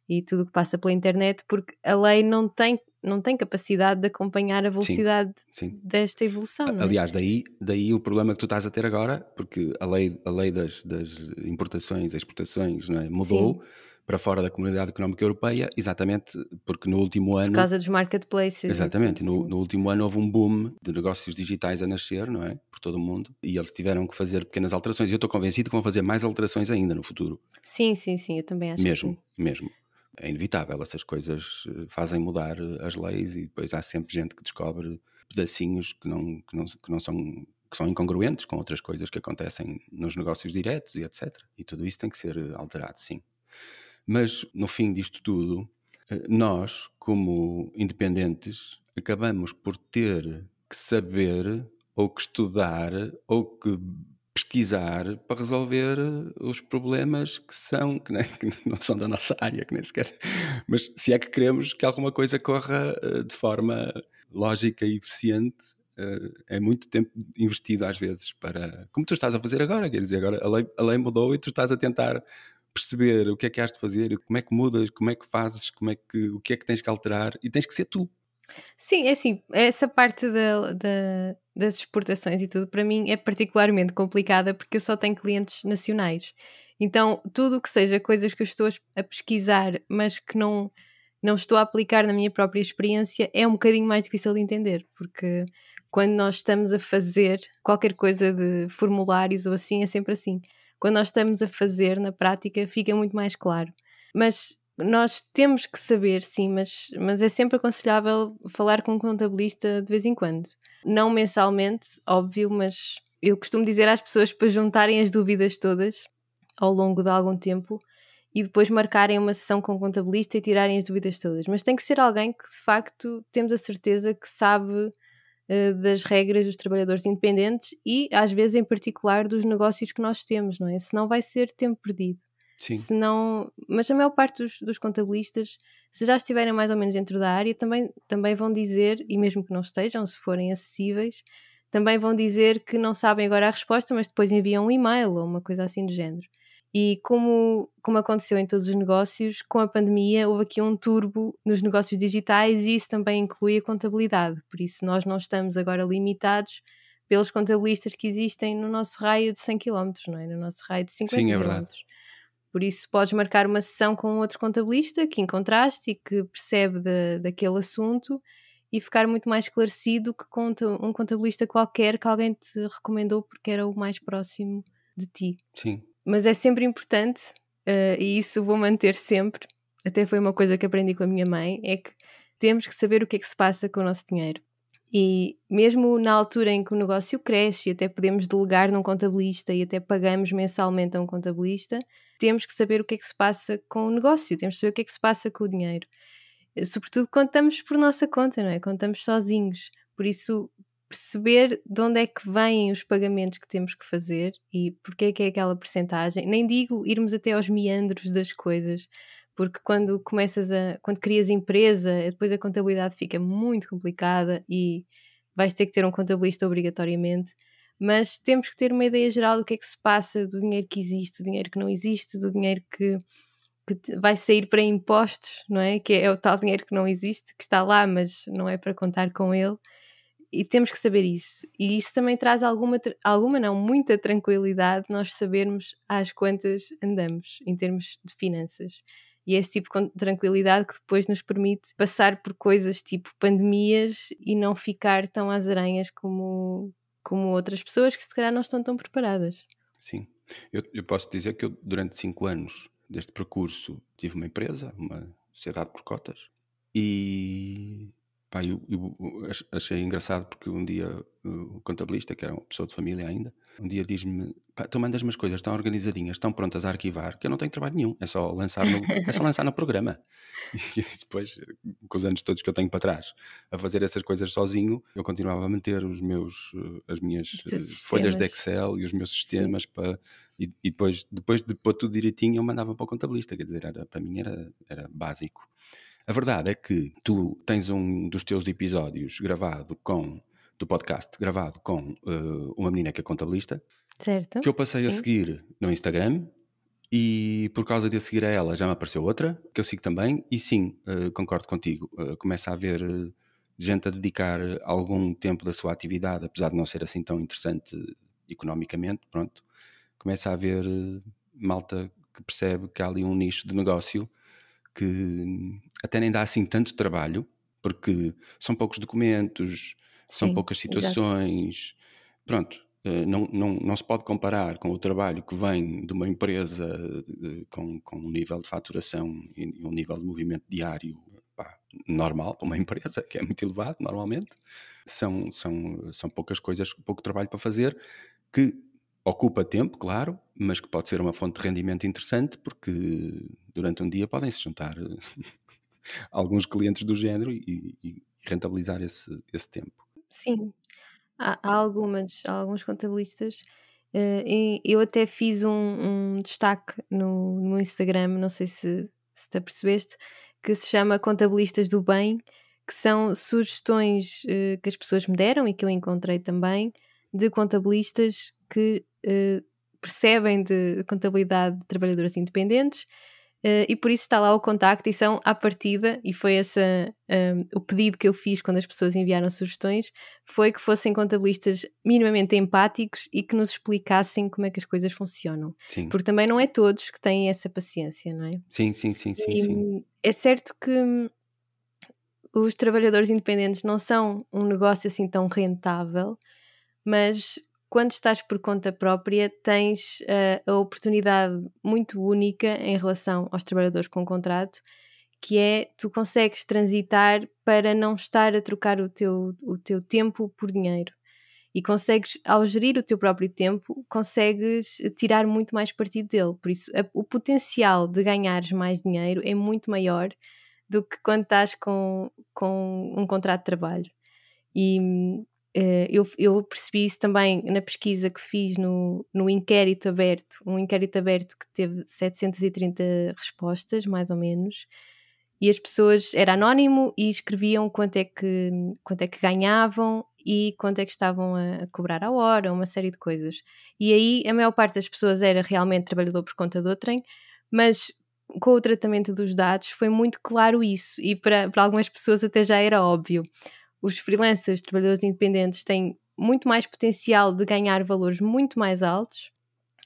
e tudo o que passa pela internet, porque a lei não tem, não tem capacidade de acompanhar a velocidade Sim. desta evolução. É? Aliás, daí, daí o problema que tu estás a ter agora, porque a lei, a lei das, das importações, exportações, não é? mudou, Sim. para fora da Comunidade Económica Europeia, exatamente porque no último ano. Por causa dos marketplaces. Exatamente, no, no, último ano houve um boom de negócios digitais a nascer, não é? Por todo o mundo, e eles tiveram que fazer pequenas alterações. E eu estou convencido que vão fazer mais alterações ainda no futuro. Sim, sim, sim, eu também acho mesmo, sim. Mesmo, É inevitável, essas coisas eh, fazem mudar eh, as leis e depois há sempre gente que descobre pedacinhos que não, que não, que não são que são incongruentes com outras coisas que acontecem nos negócios diretos e etc. E tudo isso tem que ser eh, alterado, sim. Mas no fim disto tudo, nós, como independentes, acabamos por ter que saber ou que estudar ou que pesquisar para resolver os problemas que são que, nem, que, não são da nossa área, que nem sequer. Mas se é que queremos que alguma coisa corra eh, de forma lógica e eficiente, eh, é muito tempo investido às vezes para. Como tu estás a fazer agora, quer dizer, agora a lei, a lei mudou e tu estás a tentar perceber o que é que has de fazer, como é que mudas, como é que fazes, como é que, o que é que tens que alterar e tens que ser tu. Sim, é assim, essa parte da, da, das exportações e tudo, para mim é particularmente complicada porque eu só tenho clientes nacionais. Então, tudo o que seja coisas que eu estou a pesquisar, mas que não, não estou a aplicar na minha própria experiência, é um bocadinho mais difícil de entender, porque quando nós estamos a fazer qualquer coisa de formulários ou assim, é sempre assim quando nós estamos a fazer na prática, fica muito mais claro. Mas nós temos que saber, sim, mas, mas é sempre aconselhável falar com um contabilista de vez em quando. Não mensalmente, óbvio, mas eu costumo dizer às pessoas para juntarem as dúvidas todas ao longo de algum tempo e depois marcarem uma sessão com o contabilista e tirarem as dúvidas todas. Mas tem que ser alguém que de facto temos a certeza que sabe eh, das regras dos trabalhadores independentes e, às vezes, em particular, dos negócios que nós temos, não é? Senão vai ser tempo perdido. Sim. Senão, mas a maior parte dos, dos, contabilistas, se já estiverem mais ou menos dentro da área, também, também vão dizer, e mesmo que não estejam, se forem acessíveis, também vão dizer que não sabem agora a resposta, mas depois enviam um e-mail ou uma coisa assim do género. E como, como aconteceu em todos os negócios, com a pandemia houve aqui um turbo nos negócios digitais e isso também inclui a contabilidade. Por isso, nós não estamos agora limitados pelos contabilistas que existem no nosso raio de 100 km, não é? No nosso raio de 50 Sim, é km. Verdade. Por isso, podes marcar uma sessão com outro contabilista que encontraste e que percebe de, daquele assunto e ficar muito mais esclarecido que com um contabilista qualquer que alguém te recomendou porque era o mais próximo de ti. Sim, mas é sempre importante, uh, e isso vou manter sempre, até foi uma coisa que aprendi com a minha mãe, é que temos que saber o que é que se passa com o nosso dinheiro. E mesmo na altura em que o negócio cresce e até podemos delegar num contabilista e até pagamos mensalmente a um contabilista, temos que saber o que é que se passa com o negócio, temos que saber o que é que se passa com o dinheiro. Sobretudo contamos por nossa conta, não é? Contamos sozinhos. Por isso, perceber de onde é que vêm os pagamentos que temos que fazer e porque é que é aquela porcentagem. Nem digo irmos até aos meandros das coisas, porque quando começas a quando crias empresa, depois a contabilidade fica muito complicada e vais ter que ter um contabilista obrigatoriamente. Mas temos que ter uma ideia geral do que é que se passa, do dinheiro que existe, do dinheiro que não existe, do dinheiro que, que vai sair para impostos, não é? Que é o tal dinheiro que não existe, que está lá, mas não é para contar com ele e temos que saber isso. E isso também traz alguma, alguma não, muita tranquilidade nós sabermos às quantas andamos em termos de finanças. E é esse tipo de tranquilidade que depois nos permite passar por coisas tipo pandemias e não ficar tão às aranhas como, como outras pessoas que se calhar não estão tão preparadas. Sim, eu, eu posso dizer que eu durante cinco anos deste percurso tive uma empresa, uma sociedade por cotas, e Pá, eu, eu, achei engraçado porque um dia o contabilista, que era uma pessoa de família ainda, um dia diz-me: tu mandas umas coisas tão organizadinhas, tão prontas a arquivar, que eu não tenho trabalho nenhum, é só lançar no, é só lançar no programa. E depois, com os anos todos que eu tenho para trás, a fazer essas coisas sozinho, eu continuava a manter os meus, as minhas folhas de Excel e os meus sistemas para. E, e, depois, depois de pôr tudo direitinho, eu mandava para o contabilista, quer dizer, era, para mim era, era básico. A verdade é que tu tens um dos teus episódios gravado com, do podcast, gravado com uh, uma menina que é contabilista. Certo. Que eu passei Sim. a seguir no Instagram e por causa de a seguir a ela já me apareceu outra, que eu sigo também, e sim, uh, concordo contigo, uh, começa a haver uh, gente a dedicar algum tempo da sua atividade, apesar de não ser assim tão interessante economicamente, pronto, começa a haver malta que percebe que há ali um nicho de negócio que até nem dá assim tanto trabalho, porque são poucos documentos, são Sim, poucas exato. situações. Pronto, eh, não, não, não se pode comparar com o trabalho que vem de uma empresa eh, com, com um nível de faturação e um nível de movimento diário pá, normal para uma empresa, que é muito elevado normalmente. São, são, são poucas coisas, pouco trabalho para fazer, que ocupa tempo, claro, mas que pode ser uma fonte de rendimento interessante, porque durante um dia podem se juntar alguns clientes do género e, e rentabilizar esse, esse tempo. Sim, há, algumas, alguns contabilistas. eh, eu até fiz um, um destaque no, no Instagram, não sei se, se te apercebeste, que se chama Contabilistas do Bem, que são sugestões eh, que as pessoas me deram e que eu encontrei também de contabilistas que eh, percebem de contabilidade de trabalhadores independentes eh, e por isso está lá o contacto e são à partida, e foi essa um, o pedido que eu fiz quando as pessoas enviaram sugestões, foi que fossem contabilistas minimamente empáticos e que nos explicassem como é que as coisas funcionam. Sim, Porque também não é todos que têm essa paciência, não é? sim, sim, sim, sim. E, sim. é certo que os trabalhadores independentes não são um negócio assim tão rentável, mas quando estás por conta própria tens eh, a oportunidade muito única em relação aos trabalhadores com contrato, que é tu consegues transitar para não estar a trocar o teu, o teu tempo por dinheiro. E consegues, ao gerir o teu próprio tempo, consegues tirar muito mais partido dele. Por isso, a- o potencial de ganhares mais dinheiro é muito maior do que quando estás com, com um contrato de trabalho. E hum, eu, eu percebi isso também na pesquisa que fiz no, no inquérito aberto, um inquérito aberto que teve 730 respostas, mais ou menos, e as pessoas, era anónimo e escreviam quanto é que, quanto é que ganhavam e quanto é que estavam a, a cobrar à hora, uma série de coisas. E aí a maior parte das pessoas era realmente trabalhador por conta do outrem, mas com o tratamento dos dados foi muito claro isso, e para, para algumas pessoas até já era óbvio. Os freelancers, trabalhadores independentes, têm muito mais potencial de ganhar valores muito mais altos,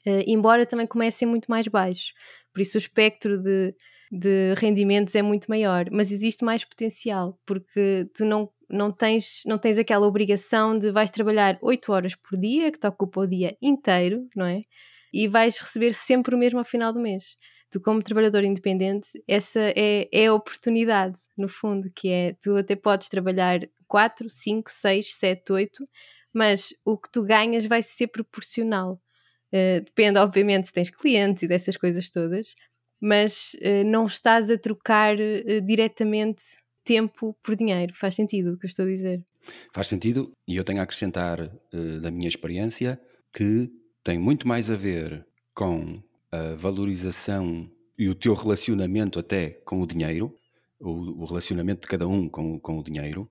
eh, embora também comecem muito mais baixos. Por isso o espectro de, de rendimentos é muito maior, mas existe mais potencial, porque tu não, não, tens, não tens aquela obrigação de vais trabalhar 8 horas por dia, que te ocupa o dia inteiro, não é? E vais receber sempre o mesmo ao final do mês. Tu, como trabalhador independente, essa é, é a oportunidade, no fundo, que é tu até podes trabalhar 4, 5, 6, 7, 8, mas o que tu ganhas vai ser proporcional. Uh, depende, obviamente, se tens clientes e dessas coisas todas, mas uh, não estás a trocar uh, diretamente tempo por dinheiro. Faz sentido o que eu estou a dizer? Faz sentido, e eu tenho a acrescentar uh, da minha experiência que tem muito mais a ver com a valorização e o teu relacionamento até com o dinheiro, o, o relacionamento de cada um com, com o dinheiro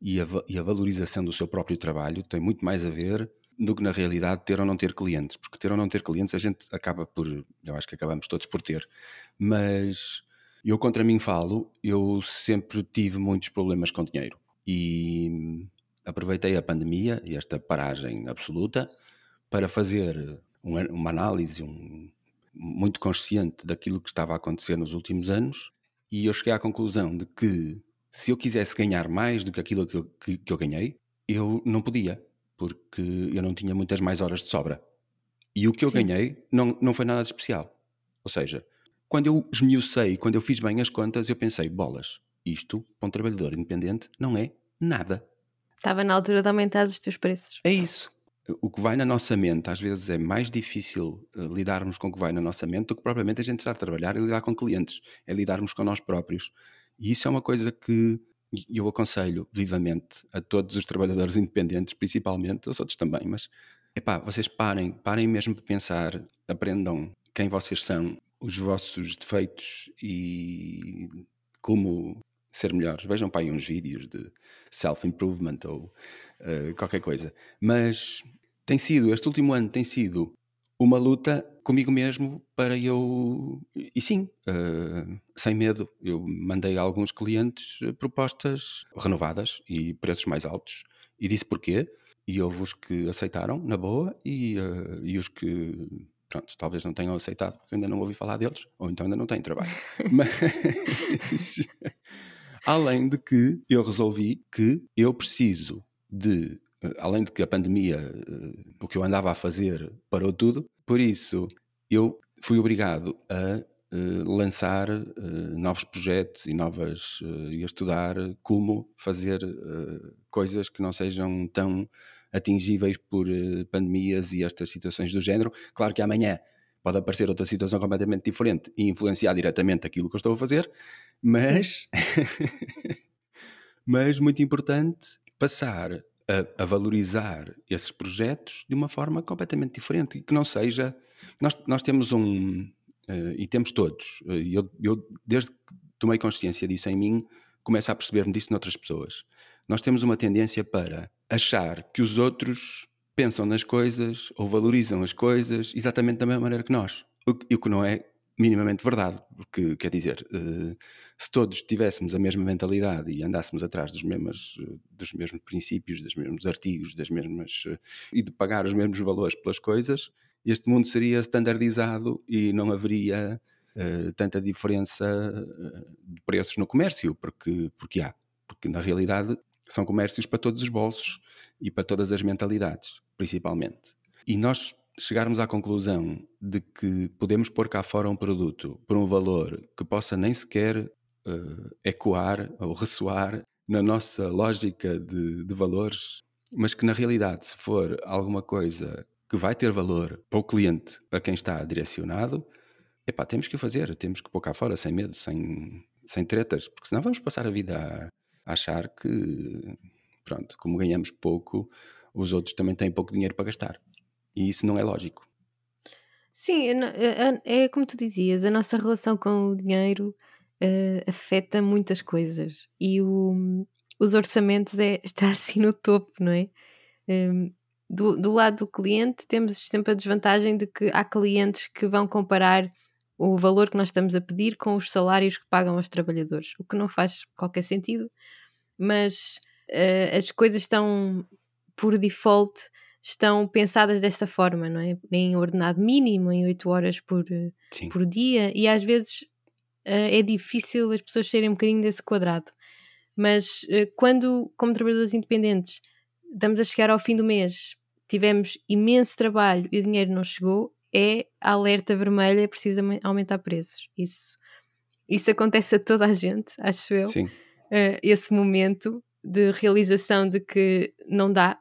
e a, e a valorização do seu próprio trabalho tem muito mais a ver do que na realidade ter ou não ter clientes, porque ter ou não ter clientes a gente acaba por, eu acho que acabamos todos por ter, mas eu contra mim falo, eu sempre tive muitos problemas com dinheiro e aproveitei a pandemia e esta paragem absoluta para fazer uma, uma análise um, muito consciente daquilo que estava a acontecer nos últimos anos e eu cheguei à conclusão de que se eu quisesse ganhar mais do que aquilo que eu, que, que eu ganhei, eu não podia, porque eu não tinha muitas mais horas de sobra. E o que eu Sim. ganhei não, não foi nada de especial. Ou seja, quando eu esmiucei, quando eu fiz bem as contas, eu pensei, bolas, isto para um trabalhador independente não é nada. Estava na altura de aumentar os teus preços. É isso. O que vai na nossa mente, às vezes é mais difícil uh, lidarmos com o que vai na nossa mente do que propriamente a gente estar a trabalhar e lidar com clientes. É lidarmos com nós próprios. E isso é uma coisa que eu aconselho vivamente a todos os trabalhadores independentes, principalmente, os outros também, mas epá, vocês parem, parem mesmo para pensar, aprendam quem vocês são, os vossos defeitos e como ser melhores. Vejam para aí uns vídeos de self-improvement ou uh, qualquer coisa. Mas tem sido, este último ano tem sido uma luta comigo mesmo para eu. E sim, uh, sem medo, eu mandei a alguns clientes propostas renovadas e preços mais altos e disse porquê. E houve os que aceitaram, na boa, e, uh, e os que Pronto, talvez não tenham aceitado porque ainda não ouvi falar deles, ou então ainda não têm trabalho. Mas, além de que eu resolvi que eu preciso de, eh, além de que a pandemia, eh, o que eu andava a fazer, parou tudo, por isso eu fui obrigado a uh, lançar uh, novos projetos e novas uh, e a estudar como fazer coisas que não sejam tão atingíveis por pandemias e estas situações do género. Claro que amanhã pode aparecer outra situação completamente diferente e influenciar diretamente aquilo que eu estou a fazer, mas mas muito importante passar a, a, valorizar esses projetos de uma forma completamente diferente e que não seja nós, nós temos um, uh, e temos todos, uh, eu, eu desde que tomei consciência disso em mim, começo a perceber-me disso noutras pessoas. Nós temos uma tendência para achar que os outros pensam nas coisas ou valorizam as coisas exatamente da mesma maneira que nós, o o que não é minimamente verdade, porque quer dizer, uh, se todos tivéssemos a mesma mentalidade e andássemos atrás dos mesmos, dos mesmos princípios, dos mesmos artigos, das mesmas e de pagar os mesmos valores pelas coisas, este mundo seria standardizado e não haveria tanta diferença eh, de preços no comércio, porque, porque há. Porque na realidade são comércios para todos os bolsos e para todas as mentalidades, principalmente. E nós chegarmos à conclusão de que podemos pôr cá fora um produto por um valor que possa nem sequer uh, ecoar ou ressoar na nossa lógica de, de valores, mas que na realidade, se for alguma coisa que vai ter valor para o cliente, a quem está direcionado, epá, temos que o fazer, temos que pôr cá fora sem medo, sem, sem tretas, porque senão vamos passar a vida a, a achar que, pronto, como ganhamos pouco, os outros também têm pouco dinheiro para gastar. E isso não é lógico. Sim, é, como tu dizias, a nossa relação com o dinheiro uh, afeta muitas coisas e o, os orçamentos é, está assim no topo, não é? Um, do, do lado do cliente, temos sempre a desvantagem de que há clientes que vão comparar o valor que nós estamos a pedir com os salários que pagam aos trabalhadores, o que não faz qualquer sentido, mas uh, as coisas estão por default estão pensadas desta forma, não é? Em ordenado mínimo, em 8 horas por, por dia, e às vezes uh, é difícil as pessoas serem um bocadinho desse quadrado. Mas uh, quando, como trabalhadores independentes, estamos a chegar ao fim do mês, tivemos imenso trabalho e o dinheiro não chegou, é alerta vermelha, é preciso aumentar preços. Isso, isso acontece a toda a gente, acho eu. Sim. Uh, esse momento de realização de que não dá,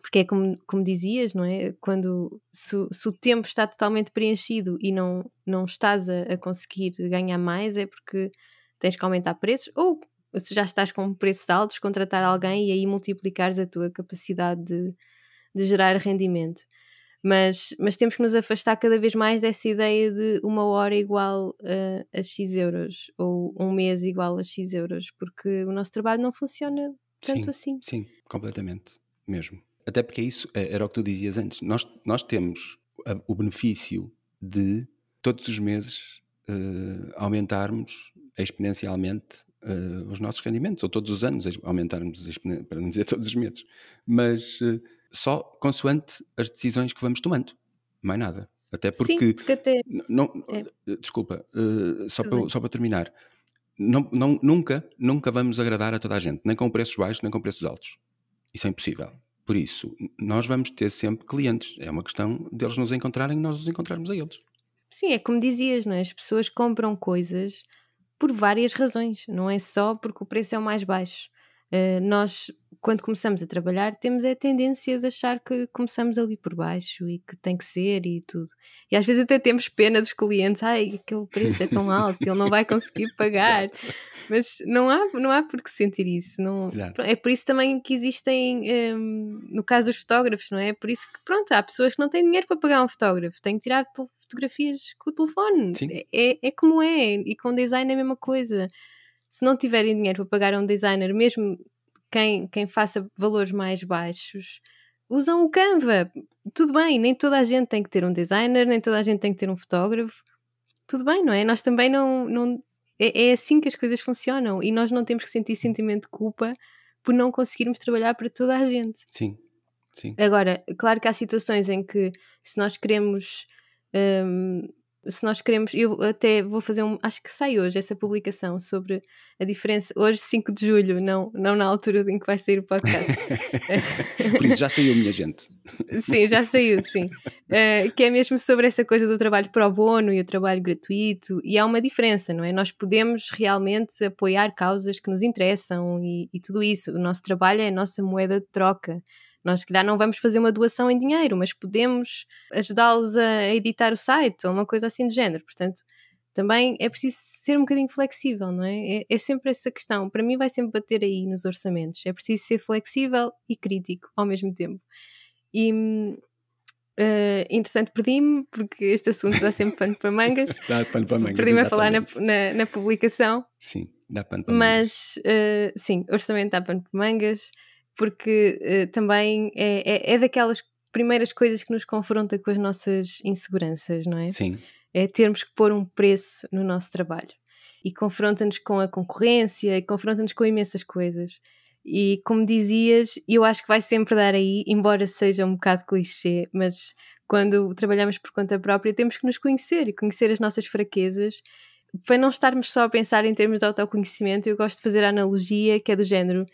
porque é como, como dizias, não é? Quando se, se o tempo está totalmente preenchido e não, não estás a, a conseguir ganhar mais, é porque tens que aumentar preços, ou se já estás com preços altos, contratar alguém e aí multiplicares a tua capacidade de, de gerar rendimento. Mas, mas temos que nos afastar cada vez mais dessa ideia de uma hora igual a, a X euros ou um mês igual a X euros, porque o nosso trabalho não funciona tanto sim, assim. Sim, completamente, mesmo. Até porque é isso, é, era o que tu dizias antes. Nós, nós temos o benefício de todos os meses uh, aumentarmos exponencialmente uh, os nossos rendimentos, ou todos os anos aumentarmos, para não dizer todos os meses, mas uh, só consoante as decisões que vamos tomando, mais nada. Até porque. Sim, porque até. Não, é. Desculpa, só, para, só para terminar. Não, não, nunca, nunca vamos agradar a toda a gente, nem com preços baixos, nem com preços altos. Isso é impossível. Por isso, nós vamos ter sempre clientes. É uma questão deles nos encontrarem e nós nos encontrarmos a eles. Sim, é como dizias, não é? As pessoas compram coisas por várias razões, não é só porque o preço é o mais baixo. Uh, nós, quando começamos a trabalhar, temos a tendência de achar que começamos ali por baixo e que tem que ser e tudo. E às vezes até temos pena dos clientes, ai, aquele preço é tão alto, ele não vai conseguir pagar. Mas não há, não há por que sentir isso. Não, é por isso também que existem, um, no caso dos fotógrafos, não é? É por isso que, pronto, há pessoas que não têm dinheiro para pagar um fotógrafo, têm que tirar fotografias com o telefone. É, é como é, e com design é a mesma coisa. Se não tiverem dinheiro para pagar a um designer, mesmo quem, quem faça valores mais baixos, usam o Canva. Tudo bem, nem toda a gente tem que ter um designer, nem toda a gente tem que ter um fotógrafo. Tudo bem, não é? Nós também não, não é, é assim que as coisas funcionam e nós não temos que sentir sentimento de culpa por não conseguirmos trabalhar para toda a gente. Sim, sim. Agora, claro que há situações em que se nós queremos Um, se nós queremos, eu até vou fazer um, acho que sai hoje essa publicação sobre a diferença, hoje 5 de julho, não, não na altura em que vai sair o podcast. Por isso já saiu, minha gente. sim, já saiu, sim. Uh, que é mesmo sobre essa coisa do trabalho pro bono e o trabalho gratuito, e há uma diferença, não é? Nós podemos realmente apoiar causas que nos interessam e, e tudo isso. O nosso trabalho é a nossa moeda de troca. Nós, se calhar, não vamos fazer uma doação em dinheiro, mas podemos ajudá-los a editar o site ou uma coisa assim do género. Portanto, também é preciso ser um bocadinho flexível, não é? é? É, sempre essa questão. Para mim, vai sempre bater aí nos orçamentos. É preciso ser flexível e crítico ao mesmo tempo. E. Uh, interessante, perdi-me porque este assunto dá sempre pano para mangas. dá pano para mangas. Perdi-me a falar na, na, na, publicação. Sim, dá pano para mangas. Mas, uh, sim, orçamento dá pano para mangas porque uh, também é, é, é, daquelas primeiras coisas que nos confronta com as nossas inseguranças, não é? Sim. É termos que pôr um preço no nosso trabalho. E confronta-nos com a concorrência, e confronta-nos com imensas coisas. E como dizias, eu acho que vai sempre dar aí, embora seja um bocado clichê, mas quando trabalhamos por conta própria temos que nos conhecer e conhecer as nossas fraquezas para não estarmos só a pensar em termos de autoconhecimento. Eu gosto de fazer a analogia que é do género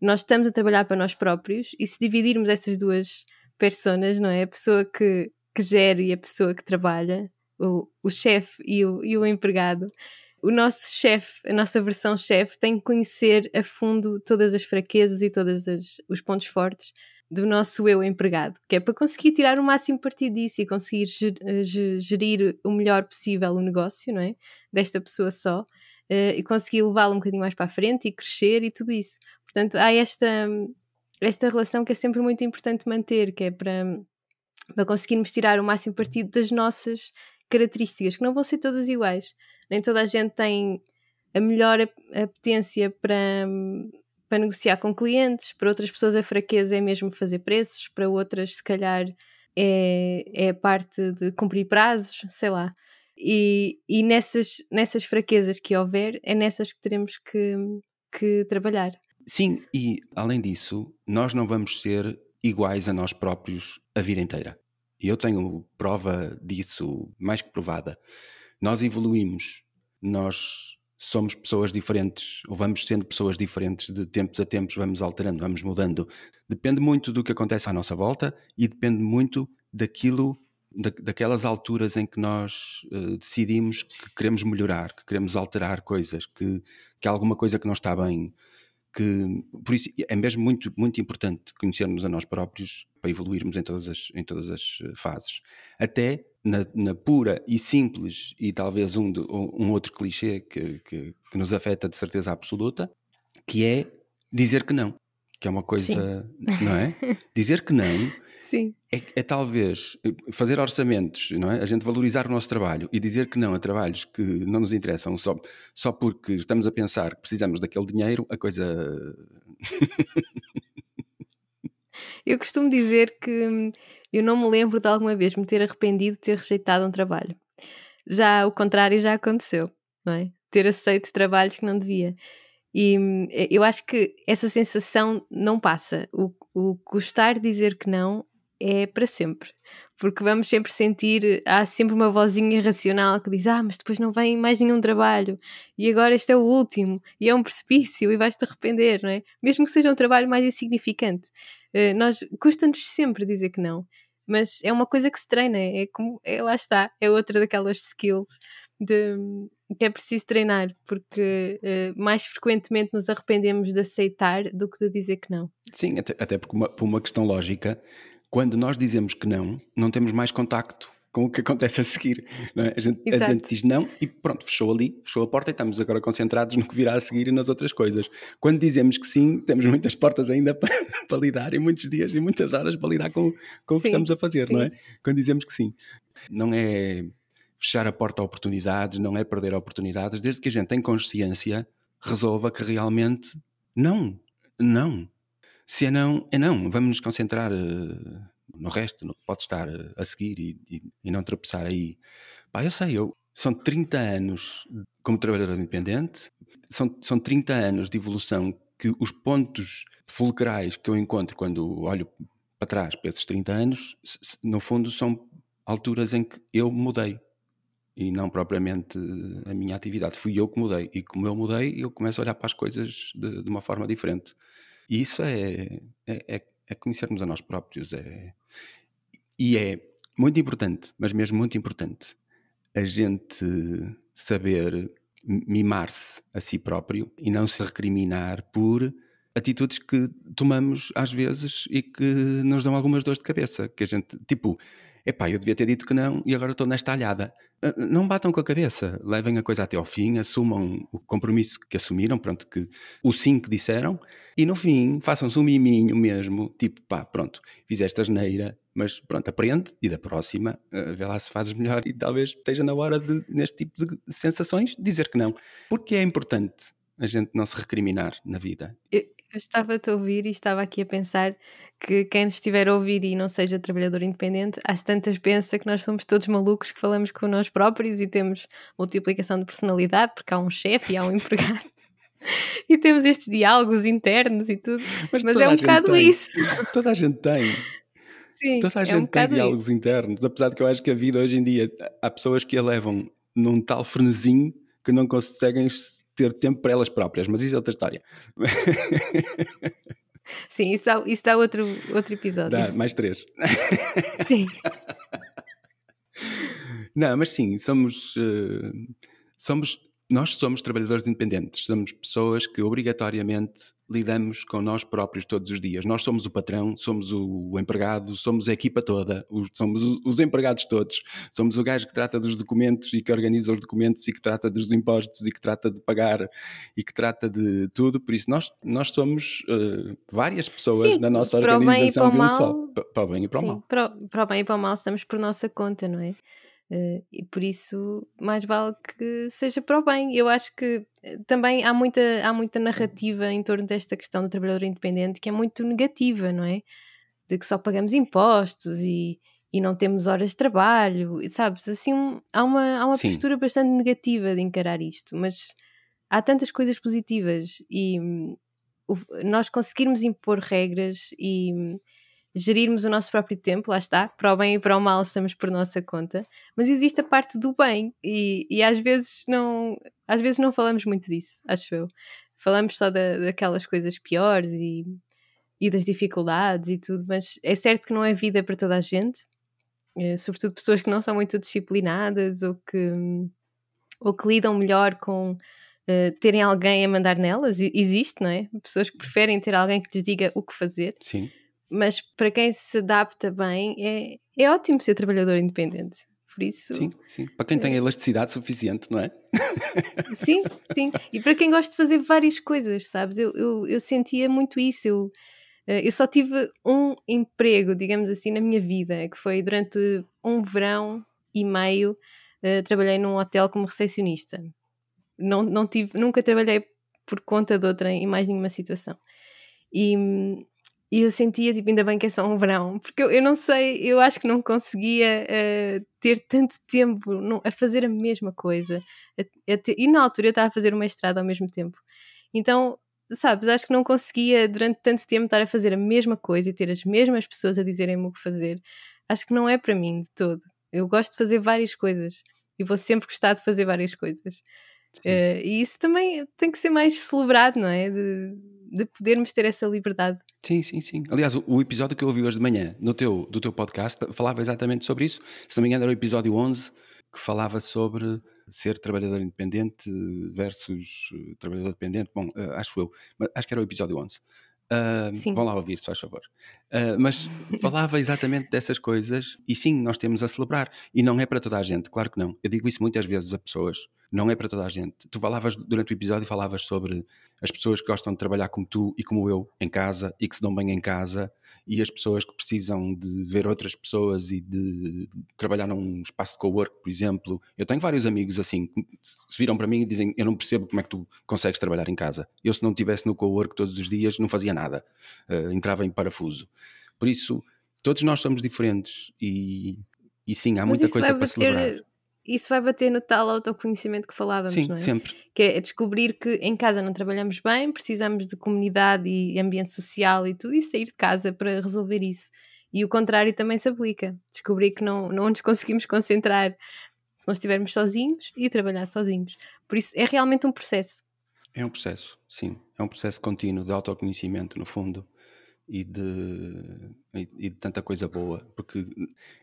nós estamos a trabalhar para nós próprios e se dividirmos essas duas personas, não é? A pessoa que, que gera e a pessoa que trabalha, o, o chefe e o, e o empregado, o nosso chefe, a nossa versão chefe, tem que conhecer a fundo todas as fraquezas e todos os pontos fortes do nosso eu empregado, que é para conseguir tirar o máximo partido disso e conseguir eh, gerir o melhor possível o negócio, não é? Desta pessoa só. Uh, e conseguir levá-lo um bocadinho mais para a frente e crescer e tudo isso. Portanto, há esta, esta relação que é sempre muito importante manter, que é para, para conseguirmos tirar o máximo partido das nossas características, que não vão ser todas iguais. Nem toda a gente tem a melhor apetência para, para negociar com clientes, para outras pessoas a fraqueza é mesmo fazer preços, para outras, se calhar, é, é a parte de cumprir prazos, sei lá. E, e nessas, nessas fraquezas que houver, é nessas que teremos que, que trabalhar. Sim, e além disso, nós não vamos ser iguais a nós próprios a vida inteira. E eu tenho prova disso mais que provada. Nós evoluímos, nós somos pessoas diferentes, ou vamos sendo pessoas diferentes de tempos a tempos, vamos alterando, vamos mudando. Depende muito do que acontece à nossa volta e depende muito daquilo, da, daquelas alturas em que nós uh, decidimos que queremos melhorar, que queremos alterar coisas, que, que há alguma coisa que não está bem que por isso é mesmo muito muito importante conhecermos a nós próprios para evoluirmos em todas as em todas as eh, fases até na, na pura e simples e talvez um, um outro clichê que, que, que, nos afeta de certeza absoluta que é dizer que não que é uma coisa Sim. não é dizer que não Sim. É, é, talvez fazer orçamentos, não é? A gente valorizar o nosso trabalho e dizer que não a trabalhos que não nos interessam só, só porque estamos a pensar que precisamos daquele dinheiro, a coisa. eu costumo dizer que hum, eu não me lembro de alguma vez me ter arrependido de ter rejeitado um trabalho. Já o contrário já aconteceu, não é? Ter aceito trabalhos que não devia. E hum, eu acho que essa sensação não passa. O, o gostar de dizer que não é para sempre. Porque vamos sempre sentir, há sempre uma vozinha racional que diz: Ah, mas depois não vem mais nenhum trabalho, e agora este é o último, e é um precipício, e vais-te arrepender, não é? Mesmo que seja um trabalho mais insignificante. Uh, nós custa-nos sempre dizer que não, mas é uma coisa que se treina, é como, é, lá está, é outra daquelas skills de, que é preciso treinar, porque uh, mais frequentemente nos arrependemos de aceitar do que de dizer que não. Sim, até, até porque uma, por uma questão lógica, quando nós dizemos que não, não temos mais contacto com o que acontece a seguir. É? A, gente, a, gente, diz não e pronto, fechou ali, fechou a porta e estamos agora concentrados no que virá a seguir e nas outras coisas. Quando dizemos que sim, temos muitas portas ainda para, para lidar e muitos dias e muitas horas para lidar com, com o que estamos a fazer, sim. não é? Quando dizemos que sim. Não é fechar a porta a oportunidades, não é perder oportunidades, desde que a gente tem consciência, resolva que realmente não, não. Se é não, é não. Vamos nos concentrar uh, no resto, no que pode estar uh, a seguir e, e, e, não tropeçar aí. Pá, eu sei, eu, são 30 anos como trabalhador independente, são, são 30 anos de evolução que os pontos fulcrais que eu encontro quando olho para trás para esses 30 anos, no fundo, são alturas em que eu mudei e não propriamente a minha atividade. Fui eu que mudei. E como eu mudei, eu começo a olhar para as coisas de, de uma forma diferente. E isso é, é, é, é conhecermos a nós próprios. É, e é muito importante, mas mesmo muito importante, a gente saber mimar-se a si próprio e não se recriminar por atitudes que tomamos às vezes e que nos dão algumas dores de cabeça. Que a gente, tipo, epá, eu devia ter dito que não e agora estou nesta alhada. Não batam com a cabeça, levem a coisa até ao fim, assumam o compromisso que assumiram, pronto, que o sim que disseram, e no fim façam-se um miminho mesmo, tipo, pá, pronto, fizeste asneira, mas pronto, aprende e da próxima, uh, vê lá se fazes melhor e talvez esteja na hora de, neste tipo de sensações, dizer que não. Porque é importante a gente não se recriminar na vida. Eu, estava-te a ouvir e estava aqui a pensar que quem nos estiver a ouvir e não seja trabalhador independente, às tantas pensa que nós somos todos malucos que falamos com nós próprios e temos multiplicação de personalidade, porque há um chefe e há um empregado. e temos estes diálogos internos e tudo. Mas, Mas é um bocado tem. isso. Toda a gente tem. Sim, toda a é gente um tem diálogos isso. internos, apesar de que eu acho que a vida hoje em dia há pessoas que a levam num tal frenesim que não conseguem ter tempo para elas próprias, mas isso é outra história. Sim, isso dá, isso dá outro, outro episódio. Dá mais três. Sim. Não, mas sim, somos, uh, somos nós somos trabalhadores independentes, somos pessoas que obrigatoriamente lidamos com nós próprios todos os dias. Nós somos o patrão, somos o empregado, somos a equipa toda, somos os empregados todos, somos o gajo que trata dos documentos e que organiza os documentos e que trata dos impostos e que trata de pagar e que trata de tudo. Por isso, nós, nós somos uh, várias pessoas Sim, na nossa organização de um mal, só. Para o bem e para o mal. para, para o bem e para o mal estamos por nossa conta, não é? Eh, e por isso, mais vale que seja para o bem. Eu acho que eh, também há muita, há muita narrativa em torno desta questão do trabalhador independente que é muito negativa, não é? De que só pagamos impostos e, e não temos horas de trabalho, e sabes? Assim, há uma, há uma Sim. postura bastante negativa de encarar isto, mas há tantas coisas positivas e hum, o- nós conseguirmos impor regras e hum, gerirmos o nosso próprio tempo, lá está, para o bem e para o mal estamos por nossa conta, mas existe a parte do bem e, e às vezes não às vezes não falamos muito disso, acho eu. Falamos só da, daquelas coisas piores e, e das dificuldades e tudo, mas é certo que não é vida para toda a gente, eh, sobretudo pessoas que não são muito disciplinadas ou que, ou que lidam melhor com eh, terem alguém a mandar nelas, existe, não é? Pessoas que preferem ter alguém que lhes diga o que fazer Sim. Mas para quem se adapta bem é, é ótimo ser trabalhador independente. Por isso, Sim, sim. Para quem tem elasticidade suficiente, não é? sim, sim. E para quem gosta de fazer várias coisas, sabes? Eu, eu, eu sentia muito isso. Eu, eh, eu só tive um emprego, digamos assim, na minha vida, que foi durante um verão e meio. eh, trabalhei num hotel como recepcionista. Não, não tive, nunca trabalhei por conta de outra em mais nenhuma situação. E, e eu sentia, tipo, ainda bem que é só um verão, porque eu, eu não sei, eu acho que não conseguia eh, ter tanto tempo não- a fazer a mesma coisa. A- a ter- e na altura eu estava a fazer o mestrado ao mesmo tempo. Então, sabes, acho que não conseguia durante tanto tempo estar a fazer a mesma coisa e ter as mesmas pessoas a dizerem-me o que fazer. Acho que não é para mim de todo. Eu gosto de fazer várias coisas e vou sempre gostar de fazer várias coisas. Eh, e isso também tem que ser mais celebrado, não é? De, de podermos ter essa liberdade. Sim, sim, sim. Aliás, o, o episódio que eu ouvi hoje de manhã no teu, do teu podcast falava exatamente sobre isso. Se não me engano, era o episódio 11 que falava sobre ser trabalhador independente versus eh, trabalhador dependente. Bom, eh, acho eu, mas acho que era o episódio 11. Ah, Sim. vão lá ouvir, se faz favor. Ah, mas falava exatamente dessas coisas e sim, nós temos a celebrar. E não é para toda a gente, claro que não. Eu digo isso muitas vezes a pessoas. Não é para toda a gente. Tu falavas durante o episódio falavas sobre as pessoas que gostam de trabalhar como tu e como eu em casa e que se dão bem em casa e as pessoas que precisam de ver outras pessoas e de trabalhar num espaço de cowork, por exemplo. Eu tenho vários amigos assim que se viram para mim e dizem: Eu não percebo como é que tu consegues trabalhar em casa. Eu, se não estivesse no cowork todos os dias, não fazia nada, Eh, entrava em parafuso. Por isso, todos nós somos diferentes e, e sim, há Mas muita coisa para celebrar. Isso vai bater no tal autoconhecimento que falávamos, Sim, não é? sempre. Que é descobrir que em casa não trabalhamos bem, precisamos de comunidade e ambiente social e tudo, e sair de casa para resolver isso. E o contrário também se aplica. Descobri que não, não nos conseguimos concentrar se nós estivermos sozinhos e trabalhar sozinhos. Por isso é realmente um processo. É um processo, sim. É um processo contínuo de autoconhecimento, no fundo, e de, e de tanta coisa boa. Porque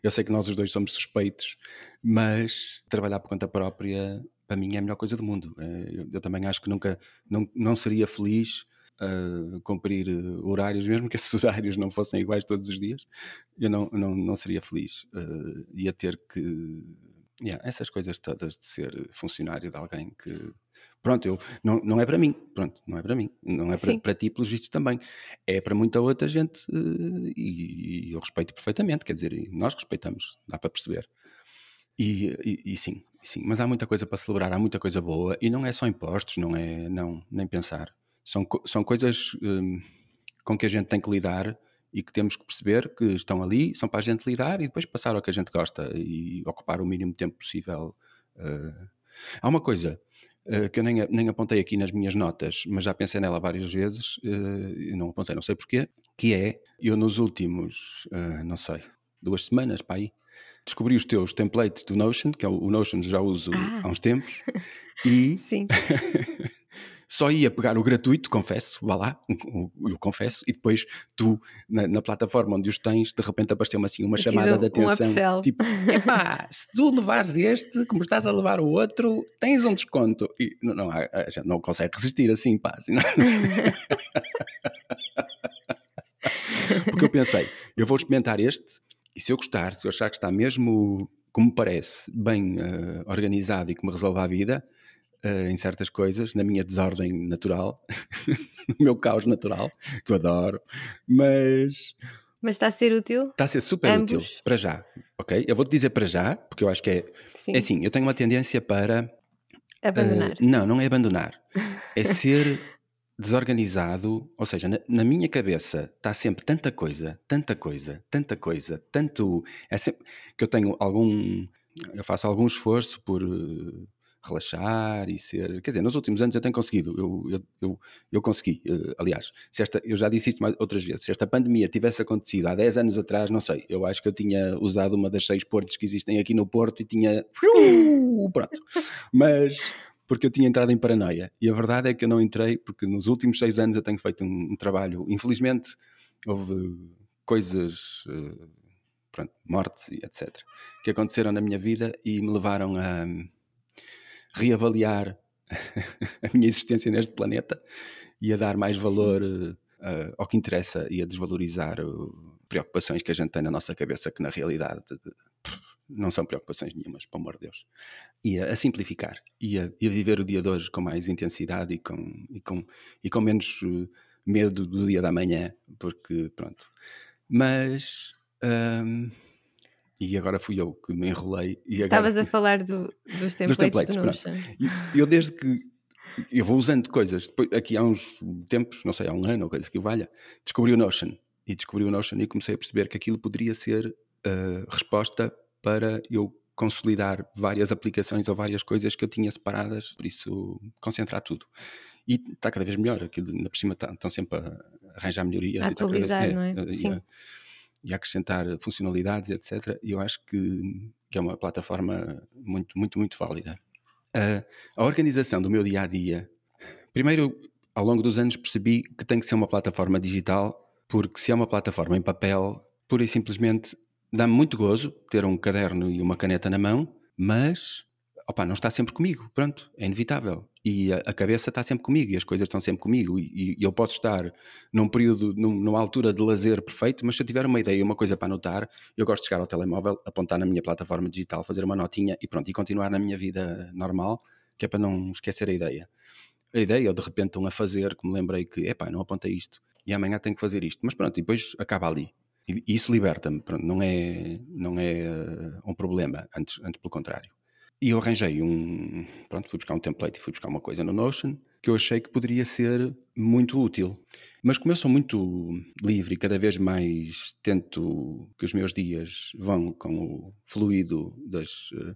eu sei que nós os dois somos suspeitos, mas trabalhar por conta própria, para mim, é a melhor coisa do mundo. É, eu, eu também acho que nunca não, não seria feliz a cumprir horários, mesmo que esses horários não fossem iguais todos os dias, eu não, não, não seria feliz. Uh, ia ter que. Yeah, essas coisas todas de ser funcionário de alguém que Pronto, eu, não, não é para mim, pronto, não é para mim, não é para, para ti, pelos vistos também. É para muita outra gente eh, e, e eu respeito perfeitamente, quer dizer, nós respeitamos, dá para perceber. E, e, e, sim, sim, mas há muita coisa para celebrar, há muita coisa boa e não é só impostos, não é, não, nem pensar. São, são coisas hum, com que a gente tem que lidar e que temos que perceber que estão ali, são para a gente lidar e depois passar ao que a gente gosta e ocupar o mínimo tempo possível. Uh, há uma coisa que eu nem, nem apontei aqui nas minhas notas, mas já pensei nela várias vezes, uh, e não apontei, não sei porquê, que é, eu nos últimos, uh, não sei, duas semanas, para aí, descobri os teus templates do Notion, que é o, o Notion já uso ah. há uns tempos, e Sim. só ia pegar o gratuito, confesso, vá lá, eu confesso, e depois tu, na, na plataforma onde os tens, de repente apareceu-me assim uma eu chamada um, de atenção. Um tipo, epá, se tu levares este, como estás a levar o outro, tens um desconto. E não, não, a gente não consegue resistir assim, pá. Assim, Porque eu pensei, eu vou experimentar este, e se eu gostar, se eu achar que está mesmo, como parece, bem uh, organizado e que me resolve a vida, uh, em certas coisas, na minha desordem natural, no meu caos natural, que eu adoro, mas. Mas está a ser útil? Está a ser super Ambos. útil, para já, ok? Eu vou-te dizer para já, porque eu acho que é. Sim. É assim, eu tenho uma tendência para. Abandonar. Uh, não, não é abandonar. É ser desorganizado, ou seja, na, na, minha cabeça está sempre tanta coisa, tanta coisa, tanta coisa, tanto. É sempre, que eu tenho algum. Eu faço algum esforço por relaxar e ser. Quer dizer, nos últimos anos eu tenho conseguido, eu, eu, eu, eu consegui. Uh, aliás, se esta, eu já disse isto mais, outras vezes, se esta pandemia tivesse acontecido há 10 anos atrás, não sei, eu acho que eu tinha usado uma das seis portos que existem aqui no Porto e tinha. Pronto. Mas. Porque eu tinha entrado em paranoia. E a verdade é que eu não entrei, porque nos últimos seis anos eu tenho feito um, um trabalho. Infelizmente, houve coisas. Uh, pronto, mortes e etc. que aconteceram na minha vida e me levaram a reavaliar a minha existência neste planeta e a dar mais valor uh, ao que interessa e a desvalorizar uh, preocupações que a gente tem na nossa cabeça que na realidade não são preocupações nenhumas, pelo amor de Deus. E a, a simplificar e a, e a, viver o dia de hoje com mais intensidade e com, e com, e com menos medo do dia da manhã, porque pronto. Mas. Um, e agora fui eu que me enrolei. Estavas agora... a falar do, dos templates, dos templates do Notion. E eu desde que eu vou usando coisas, depois, aqui há uns tempos, não sei, há um ano ou coisa que valha, descobri o Notion. E descobri o Notion e comecei a perceber que aquilo poderia ser uh, resposta para eu consolidar várias aplicações ou várias coisas que eu tinha separadas, por isso concentrar tudo. E está cada vez melhor, aquilo ainda por cima tá, estão sempre a arranjar melhorias. A atualizar, vez, não é? é Sim. E acrescentar funcionalidades, etc. E eu acho que, que é uma plataforma muito, muito, muito válida. Uh, a organização do meu dia a dia, primeiro, ao longo dos anos, percebi que tem que ser uma plataforma digital, porque se é uma plataforma em papel, pura e simplesmente dá-me muito gozo ter um caderno e uma caneta na mão, mas opa, não está sempre comigo, pronto, é inevitável. E a, a cabeça está sempre comigo e as coisas estão sempre comigo. E, e eu posso estar num período, num, numa altura de lazer perfeito, mas se eu tiver uma ideia, uma coisa para anotar, eu gosto de chegar ao telemóvel, apontar na minha plataforma digital, fazer uma notinha e pronto, e continuar na minha vida normal, que é para não esquecer a ideia. A ideia, ou de repente estão a fazer, que me lembrei que, epá, não apontei isto, e amanhã tenho que fazer isto, mas pronto, e depois acaba ali. E isso liberta-me, não é, não é uh, um problema, antes, antes pelo contrário. E eu arranjei um. Pronto, fui buscar um template e fui buscar uma coisa no Notion que eu achei que poderia ser muito útil. Mas como eu sou muito livre e cada vez mais tento que os meus dias vão com o fluido das, uh,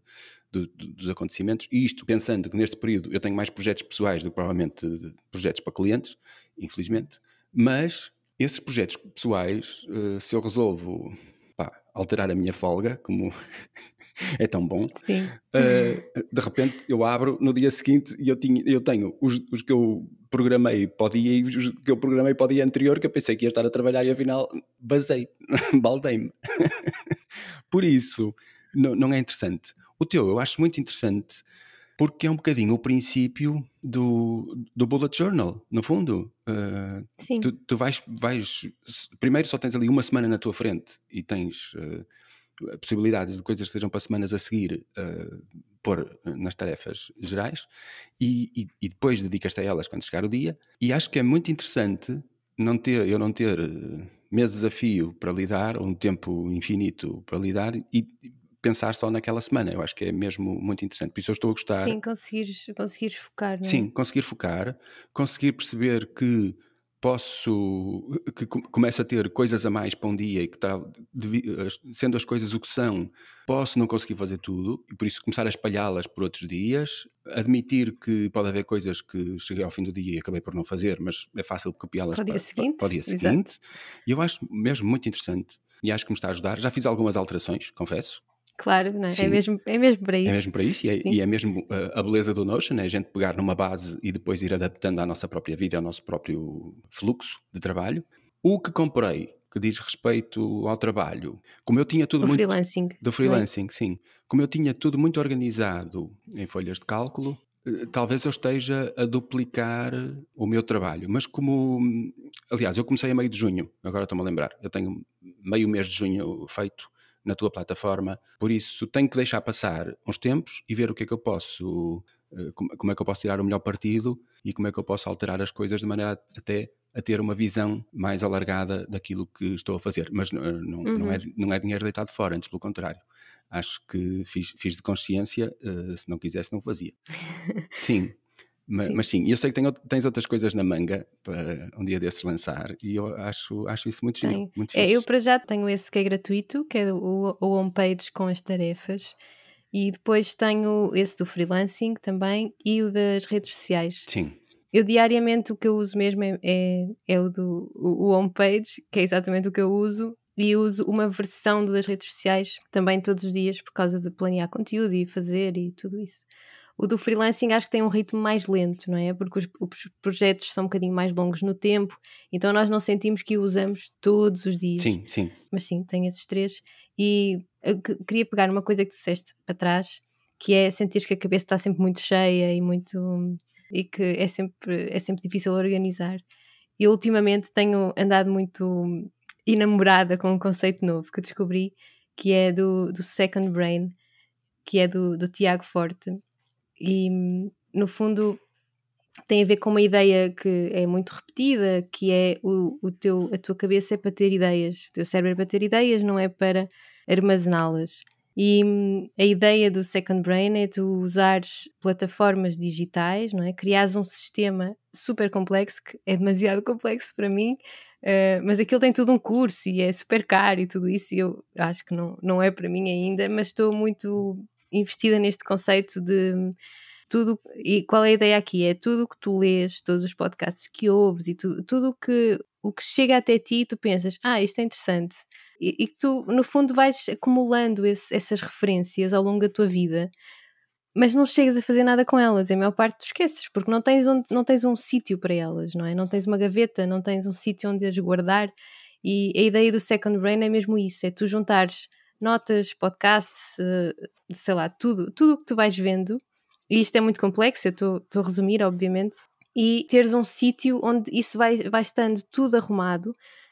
do, dos acontecimentos, e isto pensando que neste período eu tenho mais projetos pessoais do que provavelmente projetos para clientes, infelizmente, mas esses projetos pessoais, uh, se eu resolvo pá, alterar a minha folga, como é tão bom, uh, de repente eu abro no dia seguinte e eu, tinha, eu tenho os, os que eu programei para o dia e os que eu programei para o dia anterior que eu pensei que ia estar a trabalhar e afinal basei, baldei-me. Por isso, não, não é interessante. O teu eu acho muito interessante porque é um bocadinho o princípio do, do bullet journal, no fundo. Uh, Sim. Tu, tu vais, vais. Primeiro só tens ali uma semana na tua frente e tens uh, possibilidades de coisas que sejam para semanas a seguir uh, pôr nas tarefas gerais e, e, e depois dedicas-te a elas quando chegar o dia. E acho que é muito interessante não ter, eu não ter meses a fio para lidar, ou um tempo infinito para lidar, e pensar só naquela semana. Eu acho que é mesmo muito interessante. Por isso eu estou a gostar. Sim, conseguires, conseguires focar. Não é? Sim, conseguir focar, conseguir perceber que posso, que começo a ter coisas a mais para um dia e que está, sendo as coisas o que são, posso não conseguir fazer tudo e por isso começar a espalhá-las por outros dias, admitir que pode haver coisas que cheguei ao fim do dia e acabei por não fazer, mas é fácil copiá-las para, para, seguinte, para o dia seguinte. E eu acho mesmo muito interessante e acho que me está a ajudar. Já fiz algumas alterações, confesso. Claro, não é? é, mesmo, é mesmo para é isso. É mesmo para isso e é, e é mesmo a, uh, a beleza do Notion, é a gente pegar numa base e depois ir adaptando à nossa própria vida, ao nosso próprio fluxo de trabalho. O que comprei, que diz respeito ao trabalho, como eu tinha tudo o muito... freelancing. Do é? freelancing, é? sim. Como eu tinha tudo muito organizado em folhas de cálculo, eh, talvez eu esteja a duplicar o meu trabalho. Mas como... Aliás, eu comecei a meio de junho, agora estou-me a lembrar. Eu tenho meio mês de junho feito na tua plataforma. Por isso, tenho que deixar passar uns tempos e ver o que é que eu posso, eh, como é que eu posso tirar o melhor partido e como é que eu posso alterar as coisas de maneira até a ter uma visão mais alargada daquilo que estou a fazer. Mas não, não, uhum. não, é, não é dinheiro deitado fora, antes pelo contrário. Acho que fiz, fiz de consciência, uh, se não quisesse, não fazia. Sim. Mas sim. mas sim, eu sei que tens outras coisas na manga para um dia desses lançar e eu acho, acho isso muito genial. Muito é, eu para já tenho esse que é gratuito, que é o, o homepage com as tarefas. E depois tenho esse do freelancing também e o das redes sociais. Sim. Eu diariamente o que eu uso mesmo é, é, é o do o, o homepage, que é exatamente o que eu uso, e uso uma versão das redes sociais também todos os dias por causa de planear conteúdo e fazer e tudo isso. O do freelancing acho que tem um ritmo mais lento, não é? Porque os, os, projetos são um bocadinho mais longos no tempo, então nós não sentimos que o usamos todos os dias. Sim, sim. Mas sim, tem esses três. E eu queria pegar uma coisa que tu disseste para trás, que é sentir que a cabeça está sempre muito cheia e muito. e que é sempre, é sempre difícil organizar. E ultimamente tenho andado muito enamorada com um conceito novo que descobri, que é do, do Second Brain, que é do, do Tiago Forte e no fundo tem a ver com uma ideia que é muito repetida, que é o, o teu, a tua cabeça é para ter ideias, o teu cérebro é para ter ideias, não é para armazená-las. E a ideia do Second Brain é tu usares plataformas digitais, não é? Criares um sistema super complexo, que é demasiado complexo para mim, uh, mas aquilo tem tudo um curso e é super caro e tudo isso, e eu acho que não, não é para mim ainda, mas estou muito investida neste conceito de tudo. E qual é a ideia aqui? É tudo o que tu lês, todos os podcasts que ouves e tu, tudo que, o que chega até ti, tu pensas, ah, isto é interessante. E, e tu, no fundo, vais acumulando esse, essas referências ao longo da tua vida, mas não chegas a fazer nada com elas. E a maior parte tu esqueces, porque não tens, onde, não tens um sítio para elas, não é? Não tens uma gaveta, não tens um sítio onde as guardar. E a ideia do Second Brain é mesmo isso: é tu juntares notas, podcasts, eh, sei lá, tudo, tudo o que tu vais vendo, e isto é muito complexo, eu estou a resumir, obviamente, e teres um sítio onde isso vai, vai estando tudo arrumado,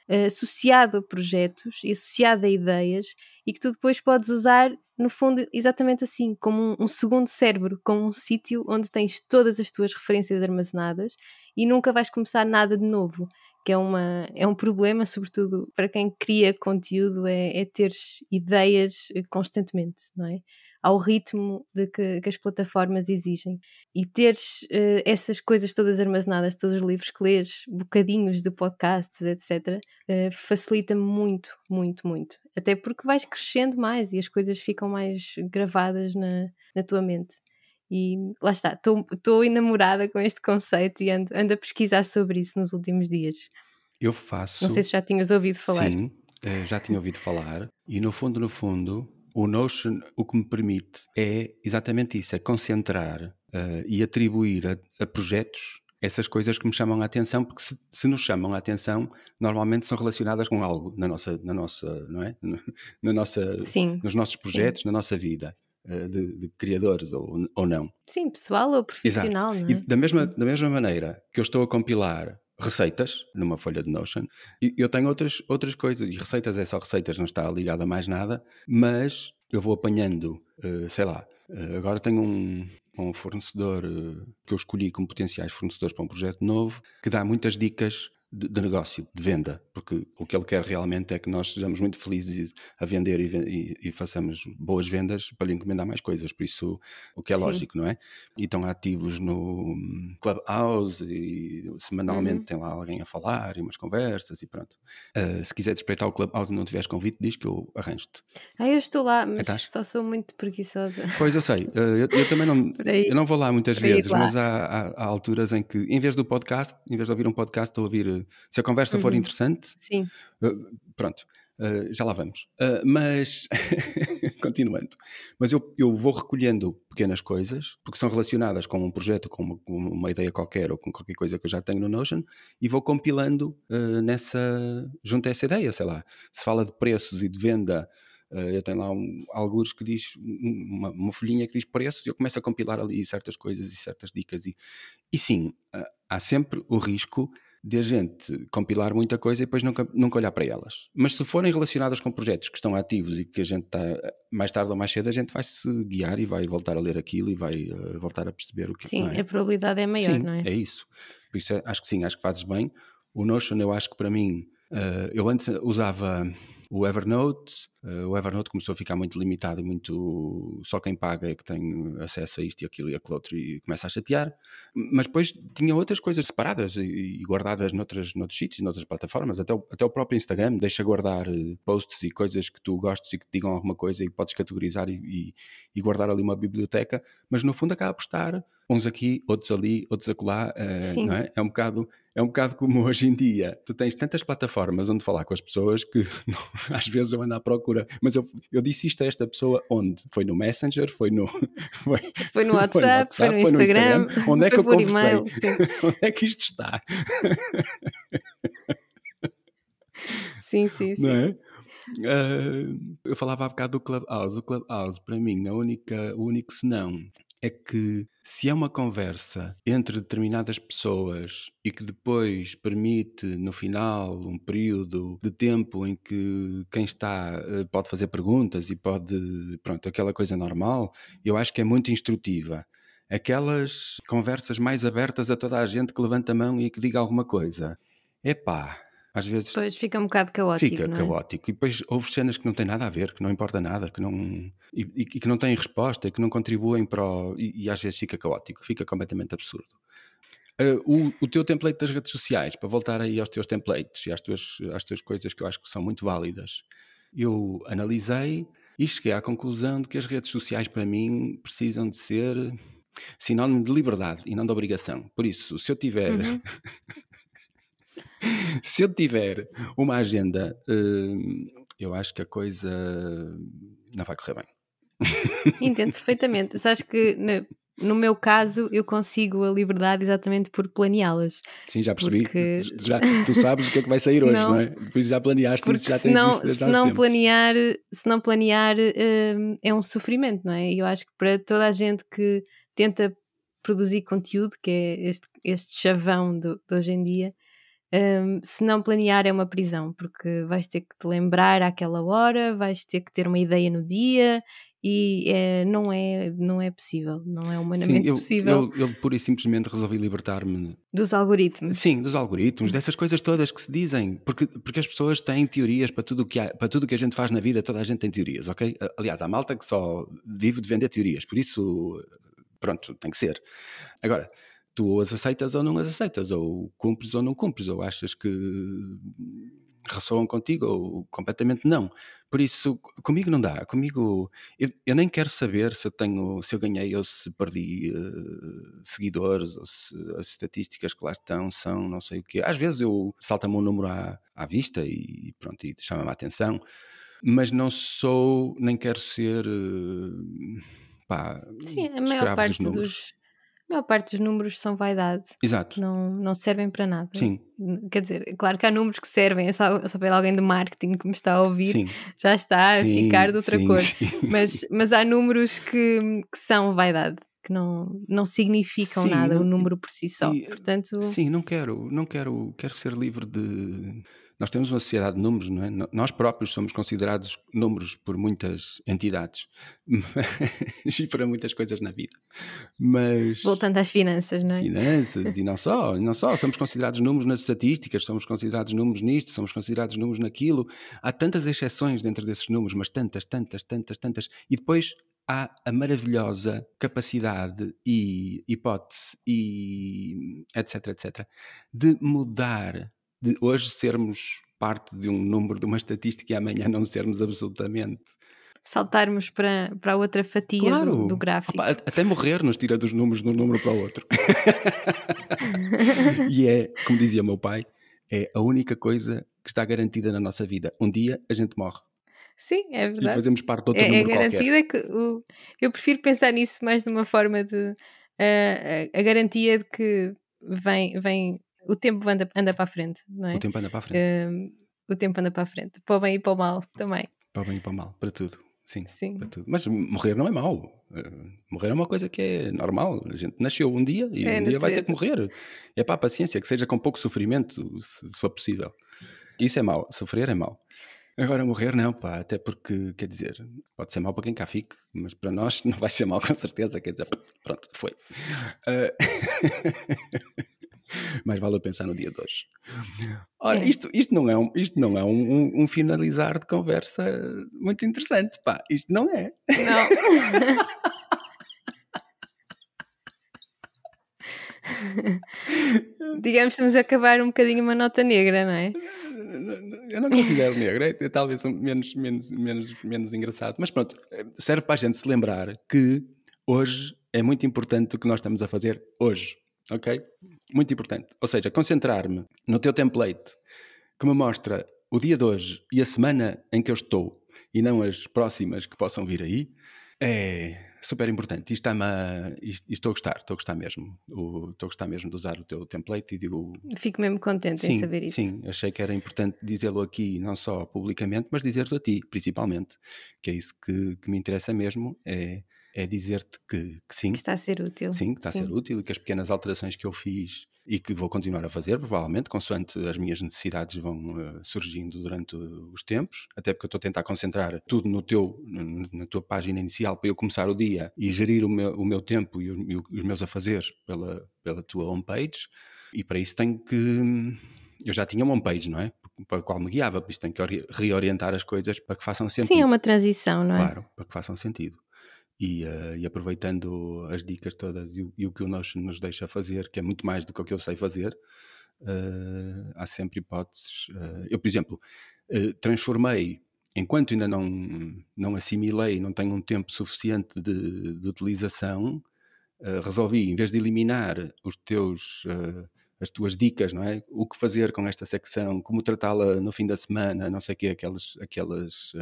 uh, associado a projetos e associado a ideias, e que tu depois podes usar, no fundo, exatamente assim, como um, um segundo cérebro, como um sítio onde tens todas as tuas referências armazenadas e nunca vais começar nada de novo que é, uma, é um problema, sobretudo para quem cria conteúdo, é, é ter ideias constantemente, não é? Ao ritmo de que, que as plataformas exigem. E teres uh, essas coisas todas armazenadas, todos os livros que lês, bocadinhos de podcasts, etc., uh, eh, facilita muito, muito, muito. Até porque vais crescendo mais e as coisas ficam mais gravadas na, na tua mente. E lá está, estou enamorada com este conceito e ando, ando a pesquisar sobre isso nos últimos dias. Eu faço. Não sei se já tinhas ouvido falar. Sim, eh, já tinha ouvido falar. E no fundo, no fundo, o Notion o que me permite é exatamente isso: é concentrar uh, e atribuir a, a, projetos essas coisas que me chamam a atenção, porque se, se, nos chamam a atenção, normalmente são relacionadas com algo na nossa, na nossa, não é? Na nossa, sim, nos nossos projetos, sim. na nossa vida. Eh, de, de, criadores ou, ou não. Sim, pessoal ou profissional. Exato. É? E da mesma, da mesma maneira que eu estou a compilar receitas numa folha de Notion. E eu tenho outras, outras coisas, e receitas é só receitas, não está ligado a mais nada, mas eu vou apanhando, uh, sei lá, uh, agora tenho um, um fornecedor que eu escolhi como potenciais fornecedores para um projeto novo, que dá muitas dicas de, de, negócio, de venda, porque o que ele quer realmente é que nós sejamos muito felizes a vender e, e, e façamos boas vendas para lhe encomendar mais coisas, por isso o que é Sim. lógico, não é? E estão ativos no Clubhouse e semanalmente uhum. tem lá alguém a falar e umas conversas e pronto. Uh, se quiser espreitar o Clubhouse e não tiveres convite, diz que eu arranjo-te. Ah, eu estou lá, mas só sou muito preguiçosa. Pois eu sei, uh, eu, eu, também não, eu não vou lá muitas vezes, lá. mas há, há, há alturas em que, em vez do podcast, em vez de ouvir um podcast, estou a ouvir se a conversa uhum. for interessante, Sim. Uh, pronto, uh, já lá vamos. Uh, mas, continuando, mas eu, eu vou recolhendo pequenas coisas, porque são relacionadas com um projeto, com uma, uma, ideia qualquer ou com qualquer coisa que eu já tenho no Notion, e vou compilando nessa, junto a essa ideia, sei lá, se fala de preços e de venda. Eu tenho lá um, alguns que diz uma, uma, folhinha que diz preços e eu começo a compilar ali certas coisas e certas dicas e, e sim, há sempre o risco de a gente compilar muita coisa e depois nunca, nunca olhar para elas. Mas se forem relacionadas com projetos que estão ativos e que a gente está, mais tarde ou mais cedo, a gente vai se guiar e vai voltar a ler aquilo e vai uh, voltar a perceber o que Sim, é. a probabilidade é maior, sim, não é? é isso. Por isso é, acho que sim, acho que fazes bem. O Notion, eu acho que para mim, uh, eu antes usava o Evernote, uh, o Evernote começou a ficar muito limitado e muito. Só quem paga é que tem acesso a isto e aquilo e aquilo outro e começa a chatear. Mas depois tinha outras coisas separadas e, e guardadas noutras, noutros sítios, noutras plataformas. Até o, até o próprio Instagram deixa guardar uh, posts e coisas que tu gostes e que te digam alguma coisa e podes categorizar e, e, e guardar ali uma biblioteca. Mas no fundo acaba por estar uns aqui, outros ali, outros acolá, uh, é? É um bocado é um bocado como hoje em dia. Tu tens tantas plataformas onde falar com as pessoas que às vezes eu ando à procura. Mas eu, eu disse isto a esta pessoa onde? Foi no Messenger? Foi no, foi, foi no, WhatsApp, foi no, WhatsApp, foi no Instagram? Instagram. Onde é que eu conversei? Email, onde é que isto está? Sim, sim, sim. Não é? Uh, eu falava há bocado do Clubhouse. O Clubhouse, para mim, a única, o único senão é que se é uma conversa entre determinadas pessoas e que depois permite no final um período de tempo em que quem está eh, pode fazer perguntas e pode, pronto, aquela coisa normal, eu acho que é muito instrutiva. Aquelas conversas mais abertas a toda a gente que levanta a mão e que diga alguma coisa. Epá, às vezes. Depois fica um bocado caótico. Fica é? caótico. E depois houve cenas que não têm nada a ver, que não importa nada, que não. E, e que não têm resposta, e que não contribuem para o. E, e às vezes fica caótico, fica completamente absurdo. Uh, o, o, teu template das redes sociais, para voltar aí aos teus templates e às tuas, às tuas coisas que eu acho que são muito válidas, eu analisei e cheguei à conclusão de que as redes sociais, para mim, precisam de ser sinónimo de liberdade e não de obrigação. Por isso, se eu tiver. Uhum. se eu tiver uma agenda, hum, eu acho que a coisa não vai correr bem. Entendo perfeitamente. Sabes que no meu caso eu consigo a liberdade exatamente por planeá-las. Sim, já percebi. Porque... Já, tu sabes o que é que vai sair hoje, não é? Depois já planeaste porque isso, já se não, tens isso se não planear, se não planear hum, é um sofrimento, não é? Eu acho que para toda a gente que tenta produzir conteúdo, que é este, este chavão de, de hoje em dia, um, se não planear é uma prisão, porque vais ter que te lembrar àquela hora, vais ter que ter uma ideia no dia e é, não, é, não é possível, não é humanamente Sim, eu, possível. Eu, eu pura e simplesmente resolvi libertar-me dos algoritmos. Sim, dos algoritmos, dessas coisas todas que se dizem, porque, porque as pessoas têm teorias para tudo que há, para tudo o que a gente faz na vida, toda a gente tem teorias, ok? Aliás, há malta que só vive de vender teorias, por isso, pronto, tem que ser. Agora, tu ou as aceitas ou não as aceitas, ou cumpres ou não cumpres, ou achas que ressoam contigo ou completamente não. Por isso, comigo não dá. Comigo, eu, eu nem quero saber se eu tenho, se eu ganhei ou se perdi uh, seguidores ou se as estatísticas que lá estão são não sei o quê. Às vezes eu salta-me um número à, à vista e pronto, e chama-me a atenção, mas não sou, nem quero ser. Uh, pá, Sim, a maior parte dos, dos a maior parte dos números são vaidade. Exato. Não, não servem para nada. Sim. Quer dizer, claro que há números que servem, é só, só ver alguém de marketing que me está a ouvir, sim. já está a sim, ficar de outra sim, cor. sim. Mas, mas há números que, que são vaidade, que não, não significam nada, não- o número por si só. e- Portanto, Sim, não quero, não quero, quero ser livre de. Nós temos uma sociedade de números, não é? Nós próprios somos considerados números por muitas entidades e para muitas coisas na vida. Mas voltando às finanças, não é? finanças e não só, e não só, somos considerados números nas estatísticas, somos considerados números nisto, somos considerados números naquilo. Há tantas exceções dentro desses números, mas tantas, tantas, tantas, tantas. E depois há a maravilhosa capacidade e hipótese e etc, etc, de mudar, de hoje sermos parte de um número, de uma estatística e amanhã não sermos absolutamente. Saltarmos para, para a outra fatia Claro. do, do gráfico. Opa, até morrer nos tira dos números de um número para o outro. e é, como dizia meu pai, é a única coisa que está garantida na nossa vida. Um dia a gente morre Sim, é e verdade. fazemos parte de outro É, é número qualquer. garantida que o, eu prefiro pensar nisso mais de uma forma de eh, a, a garantia de que vem, vem o tempo anda, anda para a frente, não é? O tempo anda para a frente. O tempo anda para a frente, para o bem e para o mal também. Para o bem e para o mal, para tudo. Sim, Sim. para tudo. Mas morrer não é mau. Eh, Morrer é uma coisa que é normal. A gente nasceu um dia e É um dia vai ter que morrer. É para a paciência, que seja com pouco sofrimento, se se for possível. Isso é mau. Sofrer é mau. Agora morrer não, pá, até porque, quer dizer, pode ser mau para quem cá fique, mas para nós não vai ser mau com certeza, quer dizer, pronto, foi. Eh, mais vale eu pensar no dia de hoje. Ora, É. isto, isto não é, um, isto não é um, um- um finalizar de conversa muito interessante, pá, isto não é. Não. Digamos que estamos a acabar um bocadinho uma nota negra, não é? Eu não considero negro, é, é talvez menos, menos, menos, menos engraçado, mas pronto, serve para a gente se lembrar que hoje é muito importante o que nós estamos a fazer hoje, ok? Muito importante. Ou seja, concentrar-me no teu template que me mostra o dia de hoje e a semana em que eu estou e não as próximas que possam vir aí é super importante. Isto, está-me a- estou a gostar, estou a gostar mesmo. O- estou a gostar mesmo de usar o teu template e digo Fico mesmo contente em saber isso. Sim, achei que era importante dizê-lo aqui, não só publicamente, mas dizer-te a ti, principalmente. Que é isso que, que me interessa mesmo, é, é dizer-te que, que sim, Que está a ser útil. sim, que está a ser útil e que as pequenas alterações que eu fiz e que vou continuar a fazer, provavelmente, consoante as minhas necessidades vão eh, surgindo durante os tempos, até porque eu estou a tentar concentrar tudo no teu, na tua página inicial para eu começar o dia e gerir o meu, o meu tempo e, o- os meus afazeres pela, pela tua homepage, e para isso tenho que. Eu já tinha uma homepage, não é? Para a qual me guiava, por isso tenho que ori- reorientar as coisas para que façam sentido. Sim, é uma transição, não é? Claro, para que façam sentido. E, eh, e aproveitando as dicas todas e, o- e o que o nós nos deixa fazer, que é muito mais do que o que eu sei fazer, eh, há sempre hipóteses. eh, eu, por exemplo, transformei, enquanto ainda não, não assimilei, não tenho um tempo suficiente de, de utilização, resolvi, em vez de eliminar os teus. as tuas dicas, não é? O que fazer com esta secção, como tratá-la no fim da semana, não sei o quê, aquelas, aquelas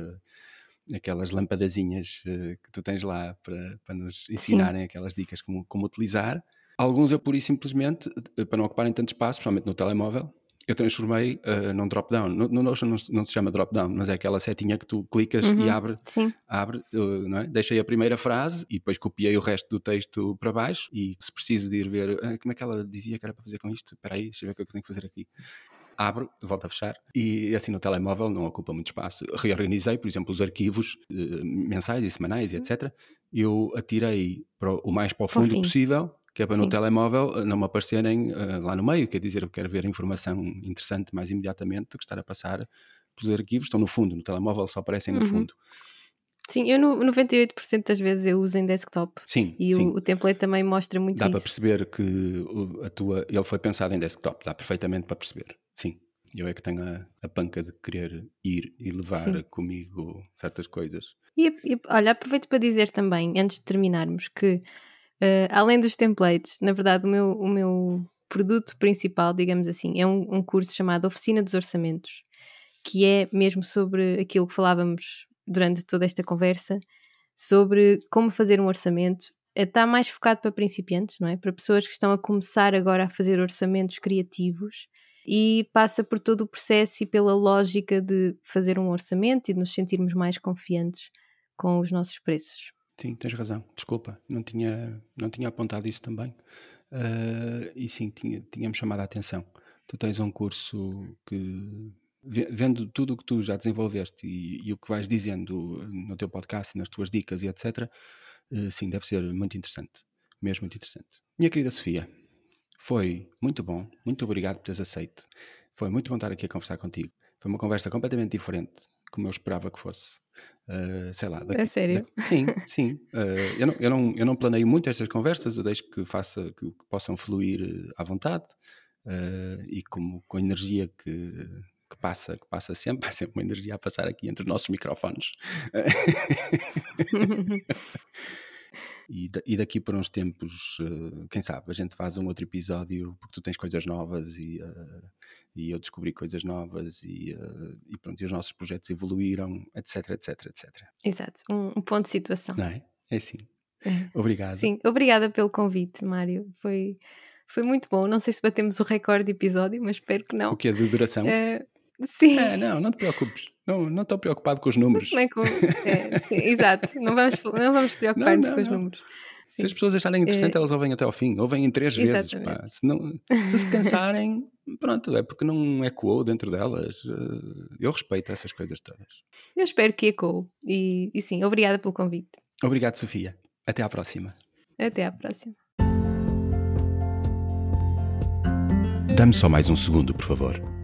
aquelas lampadazinhas eh, que tu tens lá para, para nos ensinarem aquelas dicas como, como utilizar. Alguns eu pura e simplesmente, eh, para não ocuparem tanto espaço, principalmente no telemóvel, eu transformei uh, num drop-down. No, no Notion não, se- não se chama drop-down, mas é aquela setinha que tu clicas e Uhum, abre, Sim. abre uh, não é? deixei a primeira frase e depois copiei o resto do texto para baixo e se preciso de ir ver ah, como é que ela dizia que era para fazer com isto, espera aí, deixa eu ver o que é que eu tenho que fazer aqui abro, volto a fechar e assim no telemóvel não ocupa muito espaço. Reorganizei, por exemplo, os arquivos eh, mensais e semanais e etc. Eu atirei para o, o mais para o fundo possível, que é para Sim. no telemóvel eh, não me aparecerem eh, lá no meio, quer dizer, eu quero ver informação interessante mais imediatamente do que estar a passar pelos arquivos, estão no fundo, no telemóvel só aparecem no Uhum. fundo. Sim, eu no 98% das vezes eu uso em desktop. Sim, E sim. o, o template também mostra muito Dá para isso. perceber que a tua, ele foi pensado em desktop, dá perfeitamente para perceber. Sim, Eu é que tenho a, a panca de querer ir e levar Sim. comigo certas coisas. E, e, olha, aproveito para dizer também, antes de terminarmos, que uh, além dos templates, na verdade, o meu, o meu produto principal, digamos assim, é um, um curso chamado Oficina dos Orçamentos, que é mesmo sobre aquilo que falávamos durante toda esta conversa, sobre como fazer um orçamento. Está mais focado para principiantes, não é? Para pessoas que estão a começar agora a fazer orçamentos criativos e passa por todo o processo e pela lógica de fazer um orçamento e de nos sentirmos mais confiantes com os nossos preços. Sim, tens razão. Desculpa, não tinha, não tinha apontado isso também. Uh, e sim, tinha, tinha-me chamado a atenção. Tu tens um curso que, vendo tudo o que tu já desenvolveste e, e o que vais dizendo no teu podcast, nas tuas dicas e etc., uh, ah, sim, deve ser muito interessante. Mesmo muito interessante. Minha querida Sofia, foi muito bom. Muito obrigado por teres aceito. Foi muito bom estar aqui a conversar contigo. Foi uma conversa completamente diferente, como eu esperava que fosse. Uh, sei lá. Daqui, é sério? sim, sim. Uh, eu, não, eu, não, eu não planeio muito estas conversas, eu deixo que, faça, que, que possam fluir eh, à vontade uh, e como, com a energia que, que, passa, que passa sempre, há sempre uma energia a passar aqui entre os nossos microfones. e, e, daqui por uns tempos, quem sabe, a gente faz um outro episódio porque tu tens coisas novas e e eu descobri coisas novas e, uh, e pronto, e os nossos projetos evoluíram, etc, etc, etc. Exato, um, um ponto de situação. Não é? É assim. É. Obrigado. Sim, obrigada pelo convite, Mário. Foi, foi muito bom. Não sei se batemos o recorde de episódio, mas espero que não. O que é de duração? É, sim. É, não, não te preocupes. Não, não estou preocupado com os números. Mas com, é, sim, exato. Não vamos, não vamos preocupar-nos com os números. Sim. Se as pessoas acharem interessante, é... elas ouvem até ao fim, ouvem em três vezes. Pá. Se, não, se se cansarem, pronto, é porque não ecoou dentro delas. Eh, eu respeito essas coisas todas. Eu espero que ecoou. E, e sim, obrigada pelo convite. Obrigado, Sofia. Até à próxima. Até à próxima. Dá-me só mais um segundo, por favor.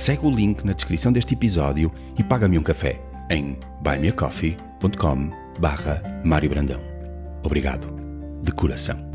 segue o link na descrição deste episódio e paga-me um café em buymeacoffee.com barra Mário Brandão. Obrigado, de coração.